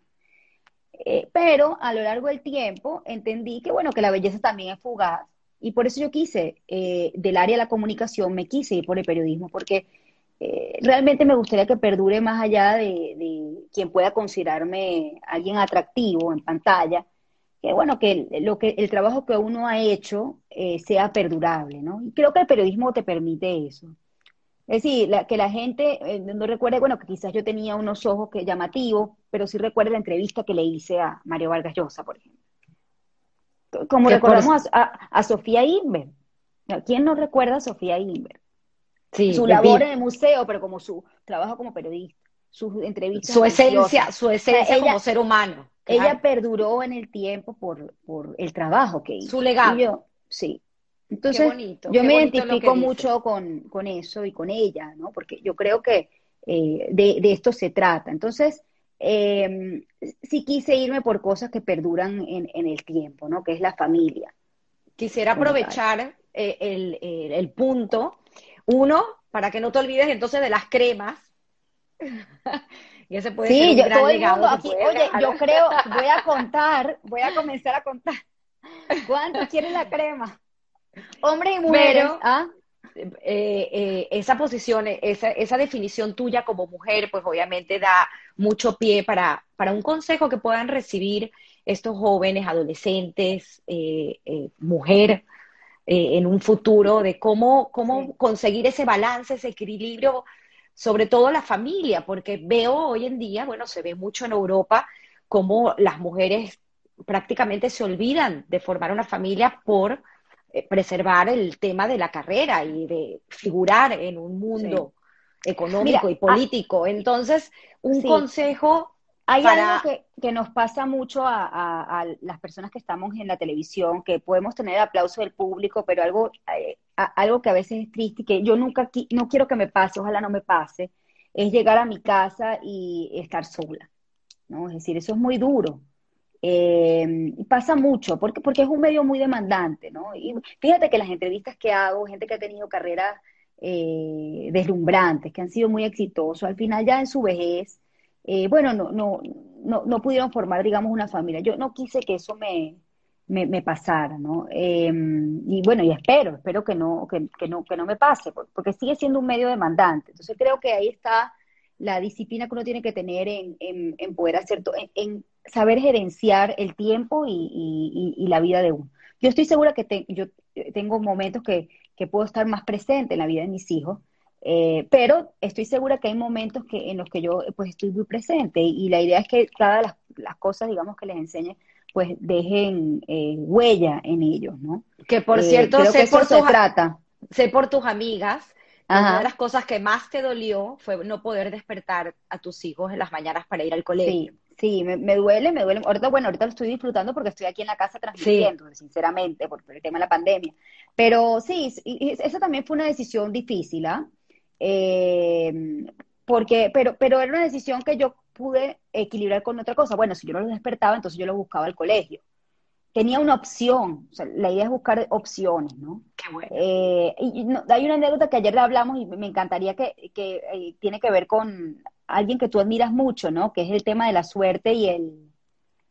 pero a lo largo del tiempo entendí que, bueno, que la belleza también es fugaz y por eso yo quise, eh, del área de la comunicación, me quise ir por el periodismo, porque eh, realmente me gustaría que perdure más allá de, quien pueda considerarme alguien atractivo en pantalla, que bueno, que, lo que el trabajo que uno ha hecho eh, sea perdurable, ¿no? Y creo que el periodismo te permite eso. Es decir, que la gente no recuerde, bueno, que quizás yo tenía unos ojos que llamativos, pero sí recuerde la entrevista que le hice a Mario Vargas Llosa, por ejemplo como recordamos a, Sofía Inver. ¿Quién no recuerda a Sofía Inver? Sí, su labor en el museo, pero como su trabajo como periodista, sus entrevistas. Su esencia, su esencia como ser humano. Ella perduró en el tiempo por, por el trabajo que hizo. Su legado. sí. Entonces, yo me identifico mucho con, con, eso y con ella, ¿no? Porque yo creo que eh, de, de, esto se trata. Entonces, eh, sí quise irme por cosas que perduran en, el tiempo, ¿no? Que es la familia. Quisiera aprovechar eh, el, punto, uno, para que no te olvides entonces de las cremas. [laughs] y ese puede sí, ser un yo, aquí, oye, yo creo, voy a [laughs] contar, voy a comenzar a contar. [laughs] ¿Cuánto quiere la crema? Hombres y mujeres. ¿ah? Eh, eh, esa posición, esa, esa, definición tuya como mujer, pues obviamente da mucho pie para, para un consejo que puedan recibir estos jóvenes, adolescentes, eh, mujer, en un futuro, de cómo, cómo conseguir ese balance, ese equilibrio, sobre todo la familia, porque veo hoy en día, bueno, se ve mucho en Europa, cómo las mujeres prácticamente se olvidan de formar una familia por eh, preservar el tema de la carrera y de figurar en un mundo económico y ah, político. Entonces, un consejo hay algo que, nos pasa mucho a, las personas que estamos en la televisión, que podemos tener aplauso del público, pero algo, eh, algo que a veces es triste y que yo nunca no quiero que me pase, ojalá no me pase, es llegar a mi casa y estar sola. ¿no? Es decir, eso es muy duro. Eh, pasa mucho, porque, porque es un medio muy demandante, ¿no? Y fíjate que las entrevistas que hago, gente que ha tenido carreras eh, deslumbrantes, que han sido muy exitosos, al final ya en su vejez, eh, bueno, no, no, no, no, pudieron formar, digamos, una familia. Yo no quise que eso me, me, pasara, ¿no? Em, y bueno, y espero, espero que no, que, no, que no me pase, porque sigue siendo un medio demandante. Entonces creo que ahí está la disciplina que uno tiene que tener en, en, poder hacer, en, en, saber gerenciar el tiempo y, y, la vida de uno. Yo estoy segura que yo tengo momentos que, que puedo estar más presente en la vida de mis hijos, eh, pero estoy segura que hay momentos que, en los que yo pues estoy muy presente y, la idea es que cada las, las cosas, digamos, que les enseñe, pues dejen eh, huella en ellos, ¿no? Que por eh, cierto, sé, por tus, trata. sé por tus amigas, una de las cosas que más te dolió fue no poder despertar a tus hijos en las mañanas para ir al colegio. Sí, me, duele, me duele. Ahorita, bueno, ahorita lo estoy disfrutando porque estoy aquí en la casa transmitiendo, sinceramente, por, el tema de la pandemia. Pero sí, eso también fue una decisión difícil, ¿ah? Eh, porque, pero, pero era una decisión que yo pude equilibrar con otra cosa. Bueno, si yo no los despertaba, entonces yo los buscaba al colegio. Tenía una opción, la idea es buscar opciones, ¿no? Qué bueno. Eh, y hay una anécdota que ayer hablamos y me encantaría que, que eh, tiene que ver con alguien que tú admiras mucho, ¿no? Que es el tema de la suerte y el,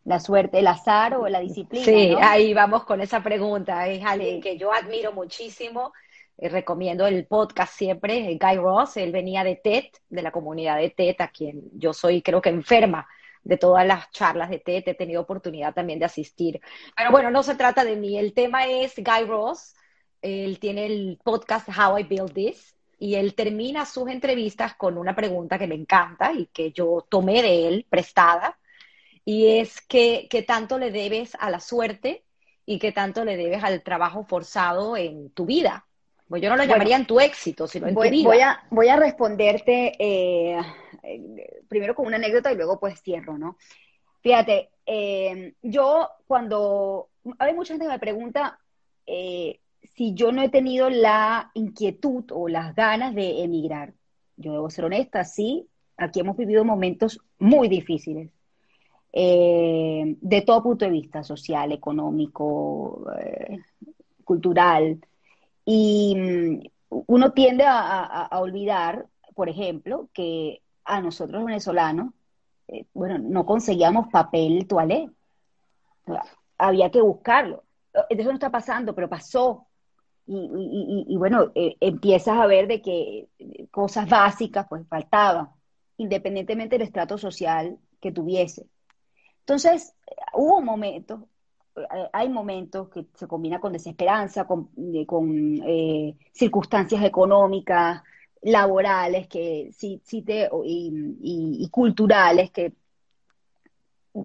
la suerte, el azar o la disciplina. Sí, ahí vamos con esa pregunta. Es alguien que yo admiro muchísimo eh, recomiendo el podcast siempre, Guy Ross, él venía de TED, de la comunidad de TED, a quien yo soy creo que enferma de todas las charlas de TED, he tenido oportunidad también de asistir. Pero bueno, no se trata de mí, el tema es Guy Ross, él tiene el podcast How I Build This, y él termina sus entrevistas con una pregunta que me encanta y que yo tomé de él prestada, y es que, ¿qué tanto le debes a la suerte y qué tanto le debes al trabajo forzado en tu vida? Pues yo no lo llamaría en tu éxito, sino en voy, tu vida. Voy a, voy a responderte eh, primero con una anécdota y luego pues cierro, ¿no? Fíjate, eh, yo cuando, hay mucha gente que me pregunta eh, si yo no he tenido la inquietud o las ganas de emigrar. Yo debo ser honesta, sí, aquí hemos vivido momentos muy difíciles. de todo punto de vista, social, económico, cultural, y mm, uno tiende a, olvidar, por ejemplo, que a nosotros venezolanos, eh, bueno, no conseguíamos papel toalé. Había que buscarlo. Eso no está pasando, pero pasó. Y, bueno, eh, empiezas a ver de que cosas básicas pues faltaban, independientemente del estrato social que tuviese. Entonces, hubo momentos hay momentos que se combina con desesperanza, con, eh, circunstancias económicas, laborales que sí, te, y, culturales que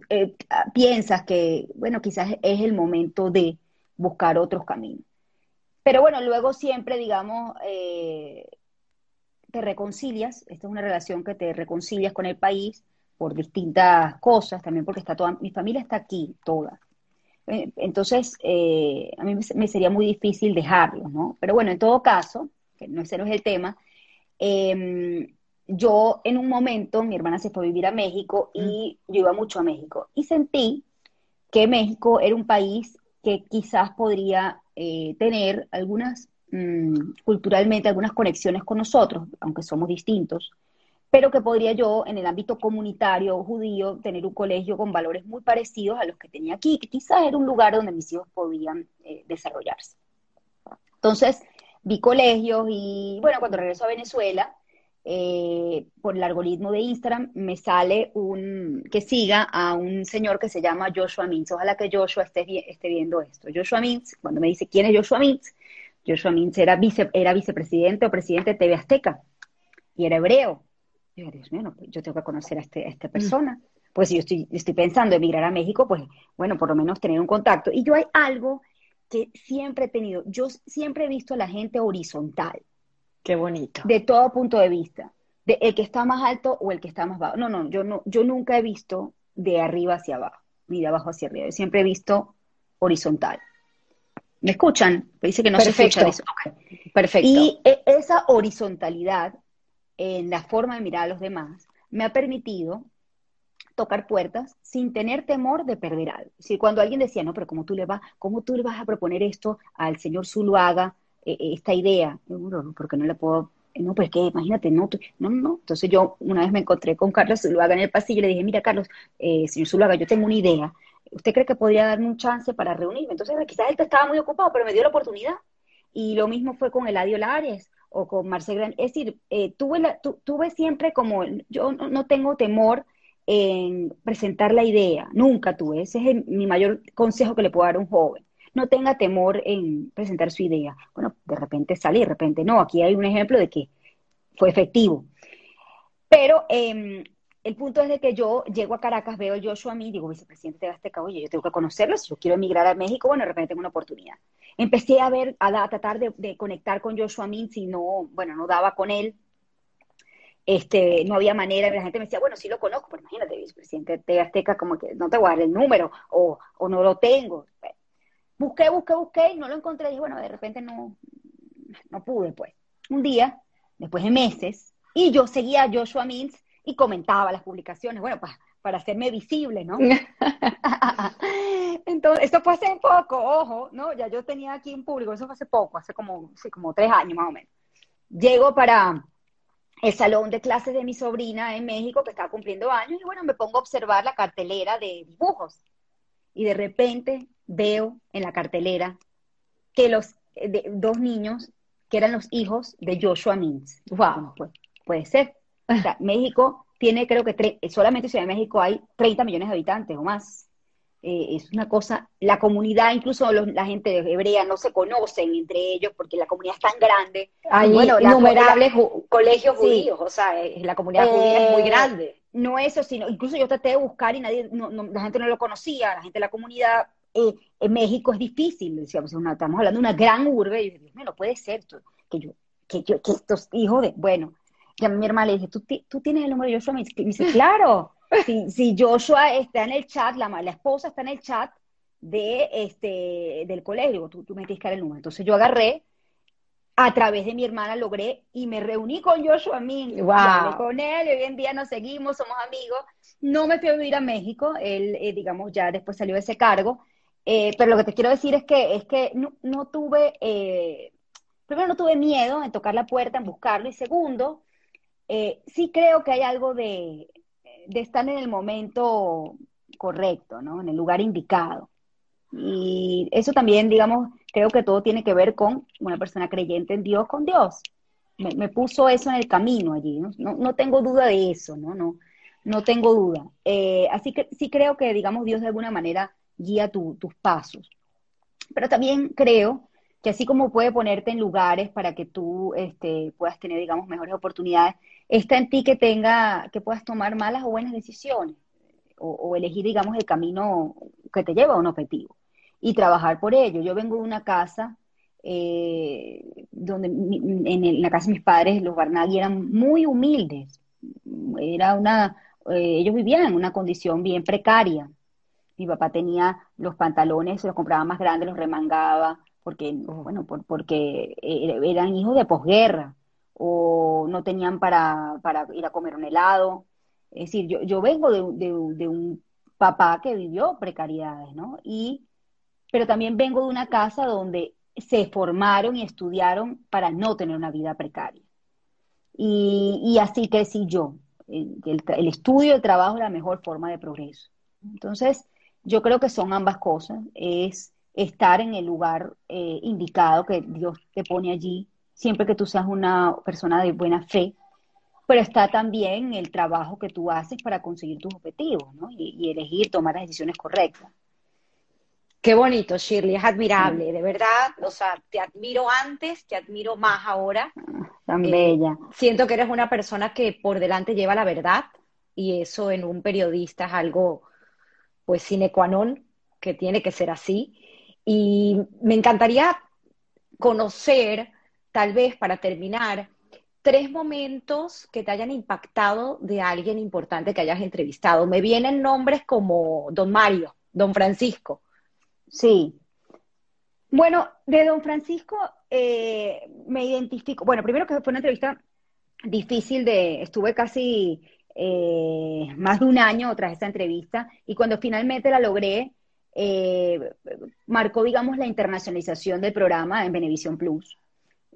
eh, piensas que, bueno, quizás es el momento de buscar otros caminos. Pero bueno, luego siempre, digamos, eh, te reconcilias, esta es una relación que te reconcilias con el país por distintas cosas, también porque está toda, mi familia está aquí, toda. Eh, entonces, eh, a mí me sería muy difícil dejarlo, ¿no? Pero bueno, en todo caso, que no ese no es el tema, em, yo en un momento, mi hermana se fue a vivir a México y mm. yo iba mucho a México y sentí que México era un país que quizás podría eh, tener algunas, mm, culturalmente, algunas conexiones con nosotros, aunque somos distintos, pero que podría yo, en el ámbito comunitario judío, tener un colegio con valores muy parecidos a los que tenía aquí, que quizás era un lugar donde mis hijos podían eh, desarrollarse. Entonces, vi colegios y, bueno, cuando regreso a Venezuela, eh, por el algoritmo de Instagram, me sale un que siga a un señor que se llama Joshua Mintz. Ojalá que Joshua esté, esté viendo esto. Joshua Mintz, cuando me dice quién es Joshua Mintz, Joshua Mintz era, vice, era vicepresidente o presidente de TV Azteca y era hebreo Dios mío, yo tengo que conocer a, este, esta mm. persona. Pues si yo estoy, estoy pensando en emigrar a México, pues bueno, por lo menos tener un contacto. Y yo hay algo que siempre he tenido, yo siempre he visto a la gente horizontal. Qué bonito. De todo punto de vista. de el que está más alto o el que está más bajo. No, no, yo no, yo nunca he visto de arriba hacia abajo, ni de abajo hacia arriba. Yo siempre he visto horizontal. ¿Me escuchan? Me dice que no se escucha. Perfecto. Y e, esa horizontalidad en la forma de mirar a los demás me ha permitido tocar puertas sin tener temor de perder algo. Decir, cuando alguien decía, no, pero ¿cómo tú le vas, cómo tú le vas a proponer esto al señor Zuluaga, eh, eh, esta idea? No, porque no le puedo, no, pues que imagínate, no, no, no. Entonces yo una vez me encontré con Carlos Zuluaga en el pasillo y le dije, mira Carlos, eh, señor Zuluaga, yo tengo una idea. ¿Usted cree que podría darme un chance para reunirme? Entonces quizás él estaba muy ocupado, pero me dio la oportunidad. Y lo mismo fue con Eladio Lares o con Marcel Gran. Es decir, tuve, tuve siempre como, yo no tengo temor en presentar la idea, nunca tuve, ese es mi mayor consejo que le puedo dar a un joven. No tenga temor en presentar su idea. Bueno, de repente sale, de repente no. Aquí hay un ejemplo de que fue efectivo. Pero em, el punto es de que yo llego a Caracas, veo a Joshua Min, digo, vicepresidente de Azteca, oye, yo tengo que conocerlo, si yo quiero emigrar a México, bueno, de repente tengo una oportunidad. Empecé a ver, a, tratar de, conectar con Joshua Min, si no, bueno, no daba con él, este, no había manera, la gente me decía, bueno, sí lo conozco, pero imagínate, vicepresidente de Azteca, como que no te voy a dar el número, o, no lo tengo. Busqué, busqué, busqué, y no lo encontré, y bueno, de repente no, no pude, pues. Un día, después de meses, y yo seguía a Joshua Mintz y comentaba las publicaciones, bueno, para, para hacerme visible, ¿no? [laughs] Entonces, esto fue hace poco, ojo, ¿no? Ya yo tenía aquí un público, eso fue hace poco, hace como, sí, como tres años más o menos. Llego para, el salón de clases de mi sobrina en México, que estaba cumpliendo años, y bueno, me pongo a observar la cartelera de dibujos. Y de repente veo en la cartelera que los dos niños, que eran los hijos de Joshua Mintz. Wow, pues, puede ser. [laughs] México tiene, creo que solamente en Ciudad de México hay 30 millones de habitantes o más. Eh, es una cosa, la comunidad, incluso la gente hebrea no se conocen entre ellos porque la comunidad es tan grande. Hay bueno, innumerables colegios judíos, o sea, la comunidad judía es muy eh, grande. No eso, sino incluso yo traté de buscar y nadie, la gente no lo conocía, la gente de la comunidad eh, en México es difícil, decíamos, estamos hablando de una gran urbe, y yo dije, no puede ser que yo, que yo, que estos hijos de, bueno, y a mi hermana le dije, ¿tú, tú tienes el número de Joshua? Y me dice, [laughs] claro, si, Joshua está en el chat, la, la esposa está en el chat de este, del colegio, tú, tú me tienes que dar el número. Entonces yo agarré, a través de mi hermana logré y me reuní con Joshua Min, wow. con él, y hoy en día nos seguimos, somos amigos. No me fui a vivir a México, él, eh, digamos, ya después salió de ese cargo, eh, pero lo que te quiero decir es que, es que no, tuve, eh, primero no tuve miedo en tocar la puerta, en buscarlo, y segundo, sí creo que hay algo de, de estar en el momento correcto, ¿no? En el lugar indicado. Y eso también, digamos, creo que todo tiene que ver con una persona creyente en Dios, con Dios. Me, puso eso en el camino allí, ¿no? No, tengo duda de eso, ¿no? No, no tengo duda. Eh, así que sí creo que, digamos, Dios de alguna manera guía tus pasos. Pero también creo que así como puede ponerte en lugares para que tú este, puedas tener, digamos, mejores oportunidades, está en ti que tenga, que puedas tomar malas o buenas decisiones, o, elegir, digamos, el camino que te lleva a un objetivo y trabajar por ello. Yo vengo de una casa eh, donde en, la casa de mis padres, los Barnaghi eran muy humildes. Era una, eh, ellos vivían en una condición bien precaria. Mi papá tenía los pantalones, se los compraba más grandes, los remangaba, porque, bueno, porque eh, eran hijos de posguerra o no tenían para, ir a comer un helado. Es decir, yo, yo vengo de, un papá que vivió precariedades, ¿no? Y, pero también vengo de una casa donde se formaron y estudiaron para no tener una vida precaria. Y, y así crecí yo. El, el, estudio, el trabajo es la mejor forma de progreso. Entonces, yo creo que son ambas cosas. Es estar en el lugar eh, indicado que Dios te pone allí siempre que tú seas una persona de buena fe, pero está también el trabajo que tú haces para conseguir tus objetivos, ¿no? Y, elegir, tomar las decisiones correctas. Qué bonito, Shirley, es admirable, de verdad, o sea, te admiro antes, te admiro más ahora. Ah, tan eh, bella. Siento que eres una persona que por delante lleva la verdad y eso en un periodista es algo, pues, sine qua non, que tiene que ser así. Y me encantaría conocer tal vez para terminar, tres momentos que te hayan impactado de alguien importante que hayas entrevistado. Me vienen nombres como Don Mario, Don Francisco. Sí. Bueno, de Don Francisco eh, me identifico. Bueno, primero que fue una entrevista difícil de, estuve casi eh, más de un año tras esa entrevista y cuando finalmente la logré, eh, marcó, digamos, la internacionalización del programa en Venevisión Plus.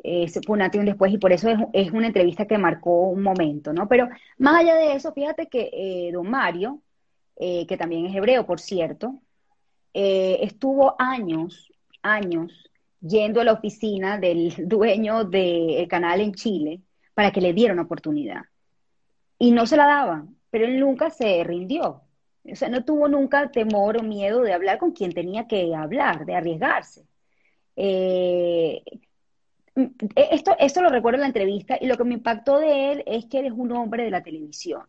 Eh, un antes y un después y por eso es, una entrevista que marcó un momento, ¿no? Pero más allá de eso, fíjate que eh, don Mario, que también es hebreo, por cierto, estuvo años, años yendo a la oficina del [laughs] dueño del canal en Chile para que le diera una oportunidad. Y no se la daban, pero él nunca se rindió. O sea, no tuvo nunca temor o miedo de hablar con quien tenía que hablar, de arriesgarse. Eh, esto, esto lo recuerdo en la entrevista y lo que me impactó de él es que él es un hombre de la televisión.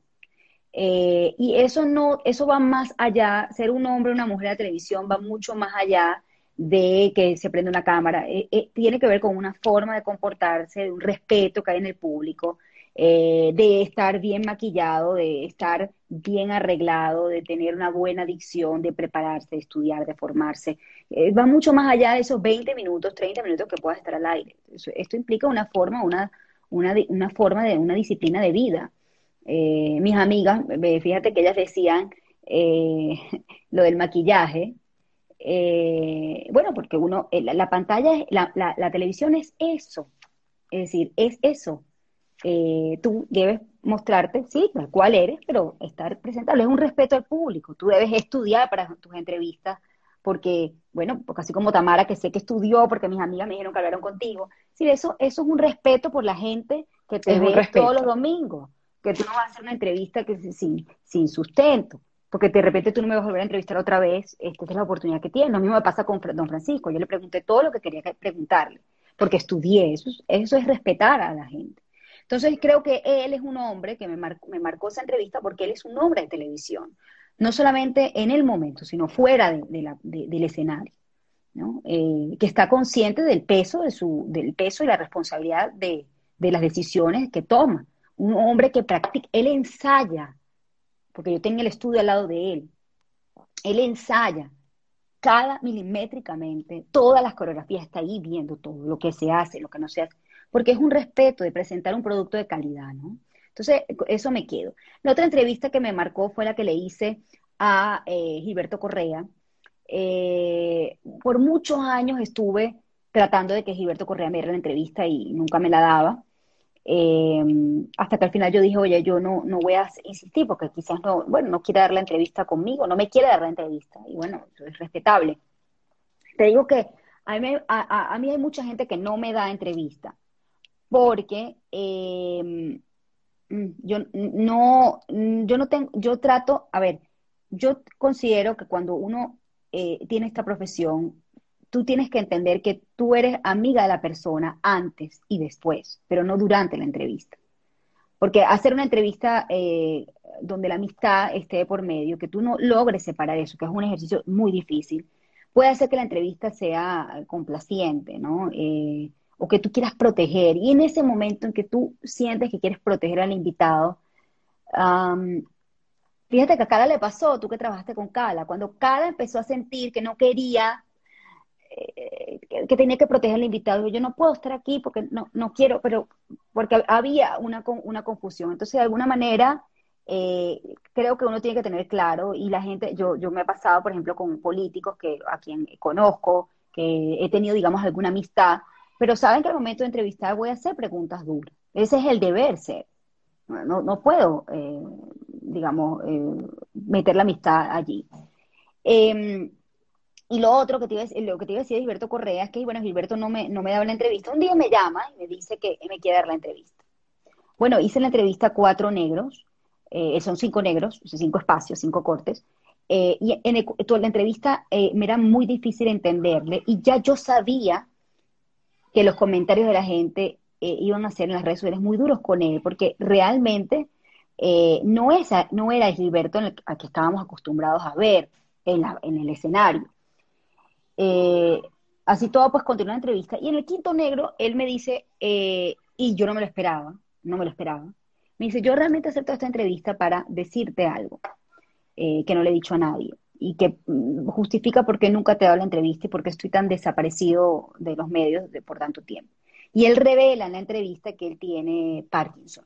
Eh, y eso no, eso va más allá, ser un hombre o una mujer de la televisión va mucho más allá de que se prende una cámara. Eh, tiene que ver con una forma de comportarse, de un respeto que hay en el público, eh, de estar bien maquillado, de estar bien arreglado, de tener una buena dicción, de prepararse, de estudiar, de formarse. Eh, va mucho más allá de esos 20 minutos, 30 minutos que pueda estar al aire. Esto implica una forma, una, una, una forma de una disciplina de vida. Eh, mis amigas, fíjate que ellas decían [laughs] lo del maquillaje, bueno, porque uno, la, pantalla, la, la, televisión es eso, es decir, es eso. Eh, tú debes mostrarte, sí, tal cual eres, pero estar presentable. Es un respeto al público. Tú debes estudiar para tus entrevistas, porque, bueno, porque así como Tamara, que sé que estudió, porque mis amigas me dijeron que hablaron contigo. Sí, eso, eso es un respeto por la gente que te ve todos los domingos, que tú no vas a hacer una entrevista que sin, sin sustento porque de repente tú no me vas a volver a entrevistar otra vez, esta es la oportunidad que tienes. Lo mismo me pasa con don Francisco, yo le pregunté todo lo que quería preguntarle, porque estudié, eso, eso es respetar a la gente. Entonces creo que él es un hombre que me, marcó esa entrevista porque él es un hombre de televisión, no solamente en el momento, sino fuera del escenario, eh, que está consciente del peso, de su, del peso y la responsabilidad de, las decisiones que toma. Un hombre que practica, él ensaya, porque yo tengo el estudio al lado de él, él ensaya cada milimétricamente, todas las coreografías, está ahí viendo todo, lo que se hace, lo que no se hace porque es un respeto de presentar un producto de calidad, ¿no? Entonces, eso me quedo. La otra entrevista que me marcó fue la que le hice a eh, Gilberto Correa. Eh, por muchos años estuve tratando de que Gilberto Correa me diera la entrevista y nunca me la daba. Eh, hasta que al final yo dije, oye, yo no, no voy a insistir porque quizás no, bueno, no quiere dar la entrevista conmigo, no me quiere dar la entrevista. Y bueno, eso es respetable. Te digo que a mí hay mucha gente que no me da entrevista porque em, mm, yo no, mm, yo no tengo, yo trato, a ver, yo considero que cuando uno eh, tiene esta profesión, tú tienes que entender que tú eres amiga de la persona antes y después, pero no durante la entrevista. Porque hacer una entrevista eh, donde la amistad esté por medio, que tú no logres separar eso, que es un ejercicio muy difícil, puede hacer que la entrevista sea complaciente, ¿no? Eh, o que tú quieras proteger. Y en ese momento en que tú sientes que quieres proteger al invitado, fíjate que a Cala le pasó, tú que trabajaste con Cala, cuando Cala empezó a sentir que no quería, eh, que, tenía que proteger al invitado, yo no puedo estar aquí porque no, no quiero, pero porque había una, una confusión. Entonces, de alguna manera, eh, creo que uno tiene que tener claro, y la gente, yo, yo me he pasado, por ejemplo, con políticos que a quien conozco, que he tenido, digamos, alguna amistad, pero saben que al momento de entrevistar voy a hacer preguntas duras. Ese es el deber ser. No, no puedo, eh, digamos, eh, meter la amistad allí. Em, y lo otro que te, iba, lo que te iba a decir de Gilberto Correa es que, bueno, Gilberto no me, no me daba la entrevista. Un día me llama y me dice que me quiere dar la entrevista. Bueno, hice la entrevista a cuatro negros, eh, son cinco negros, cinco espacios, cinco cortes, y en toda la entrevista me era muy difícil entenderle y ya yo sabía que los comentarios de la gente eh, iban a ser en las redes sociales muy duros con él, porque realmente eh, no, no era el Gilberto en a que estábamos acostumbrados a ver en, la, en el escenario. Eh, así todo, pues continúa la entrevista. Y en el quinto negro, él me dice, y yo no me lo esperaba, no me lo esperaba. Me dice, yo realmente acepto esta entrevista para decirte algo que no le he dicho a nadie y que mm, justifica por qué nunca te he dado la entrevista y por qué estoy tan desaparecido de los medios por tanto tiempo. Y él revela en la entrevista que él tiene Parkinson.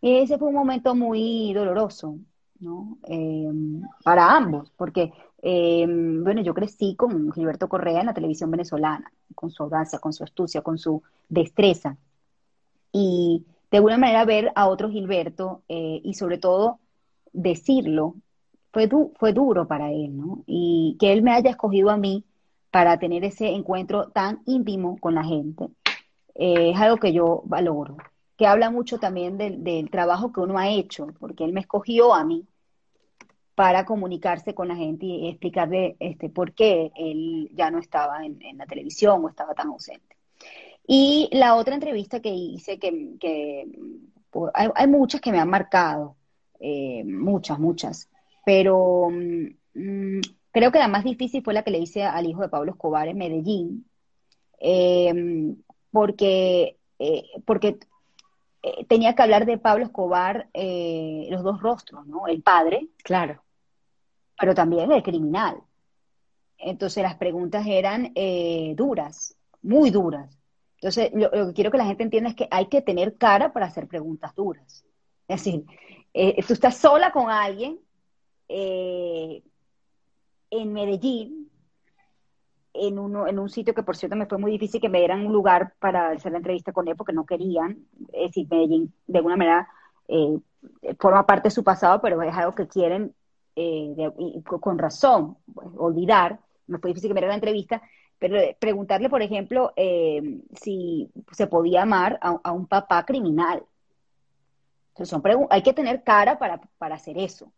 Y ese fue un momento muy doloroso, ¿no? Em, para ambos, porque, em, bueno, yo crecí con Gilberto Correa en la televisión venezolana, con su audacia, con su astucia, con su destreza. Y de alguna manera ver a otro Gilberto eh, y sobre todo decirlo fue, fue duro para él, ¿no? Y que él me haya escogido a mí para tener ese encuentro tan íntimo con la gente, eh, es algo que yo valoro, que habla mucho también del, trabajo que uno ha hecho, porque él me escogió a mí para comunicarse con la gente y explicarle este, por qué él ya no estaba en, la televisión o estaba tan ausente. Y la otra entrevista que hice, que, pues, hay, muchas que me han marcado, eh, muchas, muchas, pero mm, creo que la más difícil fue la que le hice al hijo de Pablo Escobar en Medellín, eh, porque, eh, porque eh, tenía que hablar de Pablo Escobar eh, los dos rostros, ¿no? El padre, claro, pero también el criminal. Entonces las preguntas eran duras, muy duras. Entonces lo, que quiero que la gente entienda es que hay que tener cara para hacer preguntas duras. Es decir, tú estás sola con alguien en Medellín, en, uno, en un sitio que por cierto me fue muy difícil que me dieran un lugar para hacer la entrevista con él porque no querían. Es decir, Medellín de alguna manera eh, forma parte de su pasado, pero es algo que quieren eh, con razón pues, olvidar. Me fue difícil que me dieran la entrevista, pero preguntarle, por ejemplo, eh, si se podía amar a, un papá criminal. Entonces son hay que tener cara para, para hacer eso.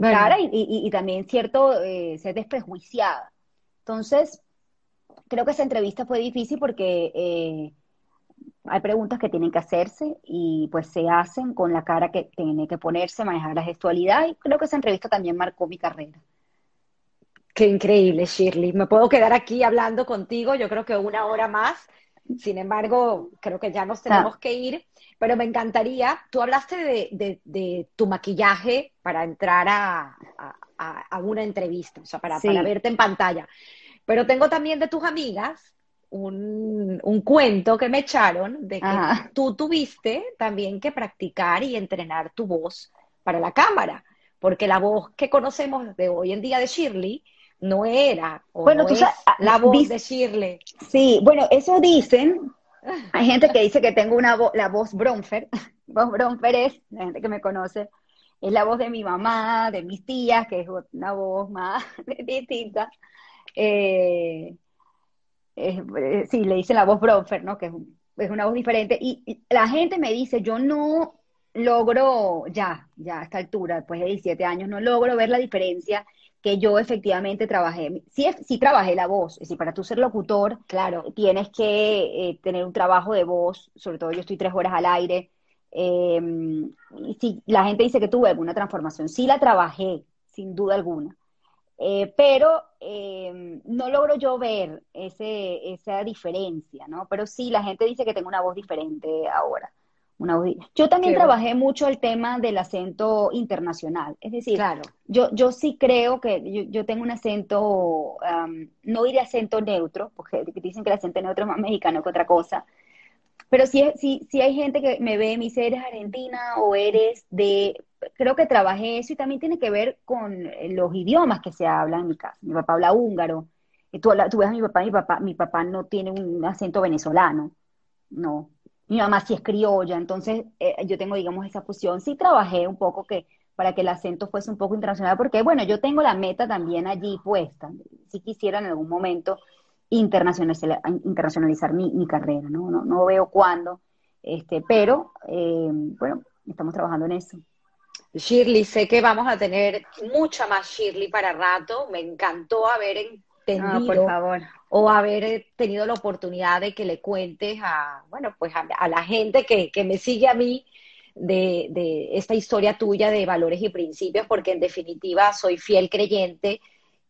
Cara y, y, también cierto ser desprejuiciada. Entonces, creo que esa entrevista fue difícil porque eh, hay preguntas que tienen que hacerse y pues se hacen con la cara que tiene que ponerse, manejar la gestualidad y creo que esa entrevista también marcó mi carrera. Qué increíble, Shirley. Me puedo quedar aquí hablando contigo, yo creo que una hora más. Sin embargo, creo que ya nos tenemos ah. que ir, pero me encantaría, tú hablaste de, tu maquillaje para entrar a, a, una entrevista, o sea, para, para, verte en pantalla. Pero tengo también de tus amigas un, un cuento que me echaron de que tú tuviste también que practicar y entrenar tu voz para la cámara, porque la voz que conocemos de hoy en día de Shirley no era bueno, tú sabes, la voz de Shirley. Sí, bueno, eso dicen. [laughs] Hay gente que dice que tengo una voz, la voz Bronfer. [laughs] voz Bronfer es, la gente que me conoce, es la voz de mi mamá, de mis tías, que es una voz más [laughs] distinta. Eh, eh, sí, le dicen la voz Bronfer, ¿no? Que es, una voz diferente. Y, la gente me dice, yo no logro, ya, ya a esta altura, después de 17 años, no logro ver la diferencia que yo efectivamente trabajé. Sí, sí trabajé la voz, es decir, para tú ser locutor, claro, tienes que eh, tener un trabajo de voz, sobre todo yo estoy tres horas al aire, eh, si la gente dice que tuve alguna transformación, sí la trabajé, sin duda alguna. Eh, pero eh, no logro yo ver ese, esa diferencia, ¿no? Pero sí, la gente dice que tengo una voz diferente ahora. Una Yo también trabajé mucho el tema del acento internacional, es decir, claro. yo, yo sí creo que yo, tengo un acento, no diré acento neutro, porque dicen que el acento neutro es más mexicano que otra cosa, pero sí, sí, sí hay gente que me ve y me dice, ¿eres argentina o eres de...? Creo que trabajé eso y también tiene que ver con eh, los idiomas que se hablan en mi casa. Mi papá habla húngaro. Tú, tú ves a mi papá, mi papá, mi papá no tiene un acento venezolano, no. Mi mamá sí es criolla, entonces eh, yo tengo, digamos, esa fusión. Sí trabajé un poco que para que el acento fuese un poco internacional, porque bueno, yo tengo la meta también allí puesta. Si quisiera en algún momento internacionalizar, internacionalizar mi, mi carrera, ¿no? ¿no? No veo cuándo, este, pero eh, bueno, estamos trabajando en eso. Shirley, sé que vamos a tener mucha más Shirley para rato. Me encantó haber entendido o haber tenido la oportunidad de que le cuentes a, bueno, pues a, la gente que, que, me sigue a mí de, de, esta historia tuya de valores y principios, porque en definitiva soy fiel creyente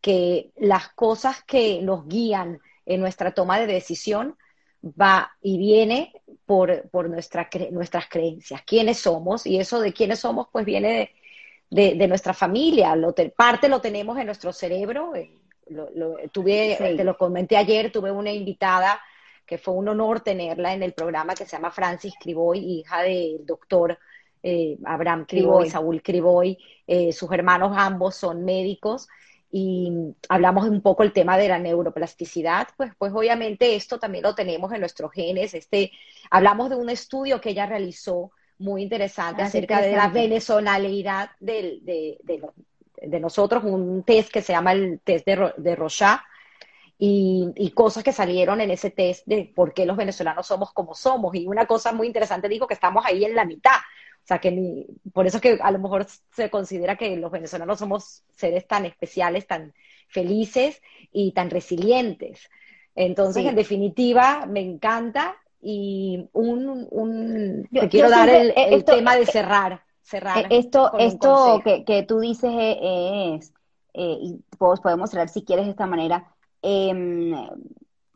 que las cosas que nos guían en nuestra toma de decisión va y viene por, por nuestra nuestras creencias, quiénes somos, y eso de quiénes somos pues viene de, nuestra familia, lo parte lo tenemos en nuestro cerebro. Eh, tuve, te lo comenté ayer, tuve una invitada que fue un honor tenerla en el programa que se llama Francis Criboy, hija del doctor eh, Abraham Criboy, Saúl Criboy, eh, sus hermanos ambos son médicos y hablamos un poco el tema de la neuroplasticidad, pues, pues obviamente esto también lo tenemos en nuestros genes. Este, hablamos de un estudio que ella realizó muy interesante ah, acerca de la venezonalidad de, de, nosotros, un test que se llama el test de, de Rochat, y, y, cosas que salieron en ese test de por qué los venezolanos somos como somos. Y una cosa muy interesante dijo que estamos ahí en la mitad. O sea, que ni, por eso es que a lo mejor se considera que los venezolanos somos seres tan especiales, tan felices y tan resilientes. Entonces, en definitiva, me encanta y un, un te quiero dar el, el tema de cerrar. Cerrar eh, esto esto que, que, tú dices es, eh, y podemos cerrar si quieres de esta manera, em,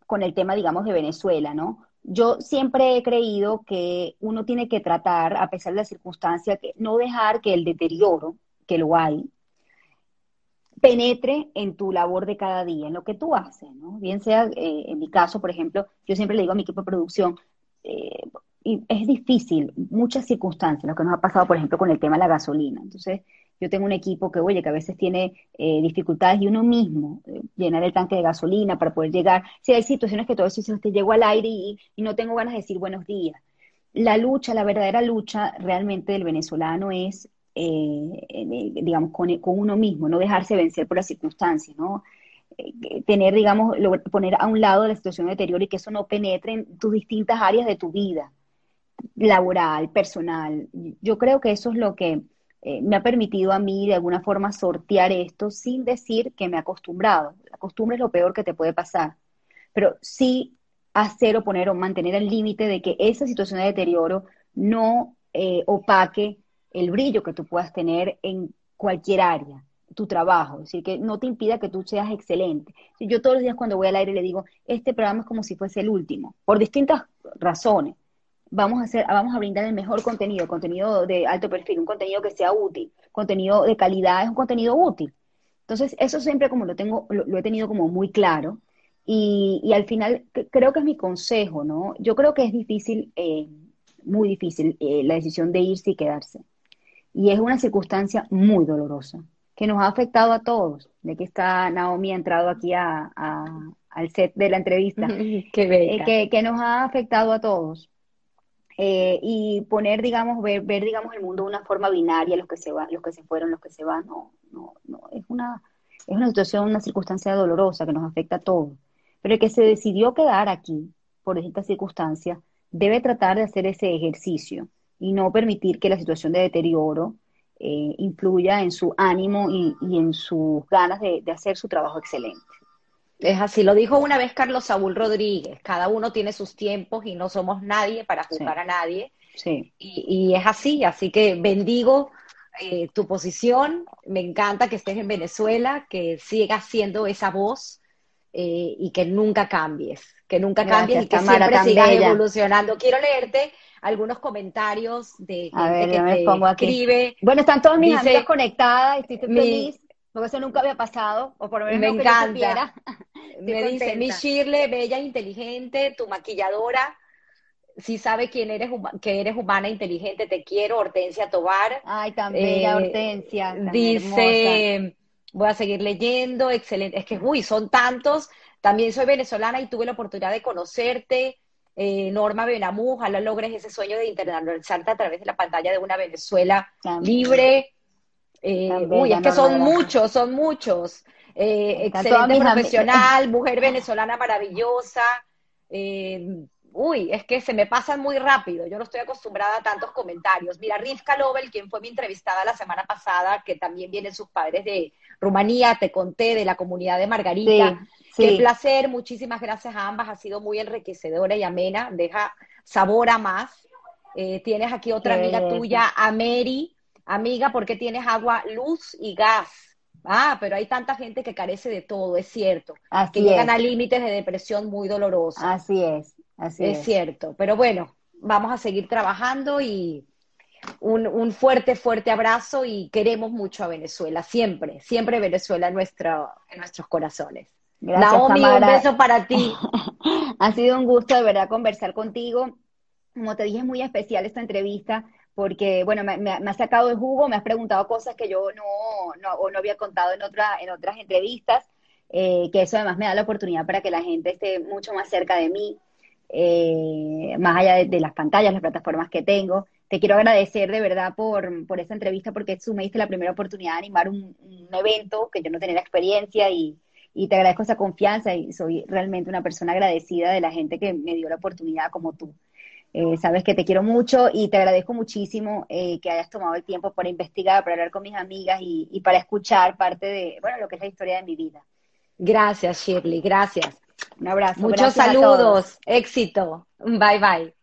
con el tema, digamos, de Venezuela, ¿no? yo siempre he creído que uno tiene que tratar, a pesar de la circunstancia, que no dejar que el deterioro, que lo hay, penetre en tu labor de cada día, en lo que tú haces, ¿no? Bien sea, eh, en mi caso, por ejemplo, yo siempre le digo a mi equipo de producción, eh, y es difícil, muchas circunstancias, lo que nos ha pasado, por ejemplo, con el tema de la gasolina. Entonces, yo tengo un equipo que, oye, que a veces tiene eh, dificultades y uno mismo, eh, llenar el tanque de gasolina para poder llegar. Si hay situaciones que todo eso te llego al aire y, no tengo ganas de decir buenos días. La lucha, la verdadera lucha realmente del venezolano es, eh, digamos, con, uno mismo, no dejarse vencer por las circunstancias, ¿no? tener, digamos, poner a un lado la situación de deterioro y que eso no penetre en tus distintas áreas de tu vida, laboral, personal. Yo creo que eso es lo que eh, me ha permitido a mí de alguna forma sortear esto sin decir que me he acostumbrado. La costumbre es lo peor que te puede pasar, pero sí hacer o poner o mantener el límite de que esa situación de deterioro no eh, opaque el brillo que tú puedas tener en cualquier área, tu trabajo, es decir, que no te impida que tú seas excelente. Yo todos los días cuando voy al aire le digo, este programa es como si fuese el último, por distintas razones vamos a hacer, vamos a brindar el mejor contenido, contenido de alto perfil, un contenido que sea útil, contenido de calidad es un contenido útil. Entonces, eso siempre como lo tengo, lo, he tenido como muy claro. Y, al final creo que es mi consejo, ¿no? Yo creo que es difícil, eh, muy difícil, eh, la decisión de irse y quedarse. Y es una circunstancia muy dolorosa, que nos ha afectado a todos. De que está Naomi ha entrado aquí a, al set de la entrevista, [laughs] eh, que, que, nos ha afectado a todos. Eh, y poner, digamos, ver, ver, digamos, el mundo de una forma binaria, los que se van, los que se fueron, los que se van, no, no, no, es una, es una situación, una circunstancia dolorosa que nos afecta a todos. Pero el que se decidió quedar aquí por esta circunstancia debe tratar de hacer ese ejercicio y no permitir que la situación de deterioro eh, influya en su ánimo y, en sus ganas de hacer su trabajo excelente. Es así, lo dijo una vez Carlos Saúl Rodríguez, cada uno tiene sus tiempos y no somos nadie para juzgar a nadie. Sí. Y, es así, así que bendigo eh, tu posición, me encanta que estés en Venezuela, que sigas siendo esa voz eh, y que nunca cambies, que nunca cambies y que siempre sigas evolucionando. Quiero leerte algunos comentarios de gente que te escribe. Bueno, están todos mis amigas conectadas, estoy feliz porque eso nunca había pasado, o por lo menos me encanta. [laughs] me dice, mi Shirley, bella, inteligente, tu maquilladora, si sabe quién eres, que eres humana, inteligente, te quiero, Hortensia Tobar. Ay, tan bella, eh, Hortensia. dice, voy a seguir leyendo, excelente. Es que, uy, son tantos. También soy venezolana y tuve la oportunidad de conocerte. Eh, Norma Benamú, ojalá logres ese sueño de internalizarte a través de la pantalla de una Venezuela libre. Eh, uy, es que son muchos, son muchos. Eh, excelente profesional, mujer venezolana maravillosa. Eh, uy, es que se me pasan muy rápido. Yo no estoy acostumbrada a tantos comentarios. Mira, Rivka Lobel, quien fue mi entrevistada la semana pasada, que también vienen sus padres de Rumanía, te conté de la comunidad de Margarita. Qué placer, muchísimas gracias a ambas. Ha sido muy enriquecedora y amena. Deja sabor a más. tienes aquí otra amiga tuya, a Mary amiga, ¿por qué tienes agua, luz y gas? Ah, pero hay tanta gente que carece de todo, es cierto. que llegan a límites de depresión muy dolorosos. Así es, así es. Es cierto, pero bueno, vamos a seguir trabajando y un, fuerte, fuerte abrazo y queremos mucho a Venezuela, siempre, siempre Venezuela en, nuestro, en nuestros corazones. Gracias, Naomi, un beso para ti. [laughs] ha sido un gusto de verdad conversar contigo. Como te dije, es muy especial esta entrevista porque, bueno, me, me, has sacado de jugo, me has preguntado cosas que yo no, no, había contado en, otra, en otras entrevistas, eh, que eso además me da la oportunidad para que la gente esté mucho más cerca de mí, eh, más allá de, las pantallas, las plataformas que tengo. Te quiero agradecer de verdad por, por esta entrevista porque tú me diste la primera oportunidad de animar un, evento que yo no tenía la experiencia y, y te agradezco esa confianza y soy realmente una persona agradecida de la gente que me dio la oportunidad como tú. Eh, sabes que te quiero mucho y te agradezco muchísimo eh, que hayas tomado el tiempo para investigar, para hablar con mis amigas y, y, para escuchar parte de, bueno, lo que es la historia de mi vida. Gracias, Shirley, gracias. Un abrazo. Muchos saludos, éxito. Bye bye.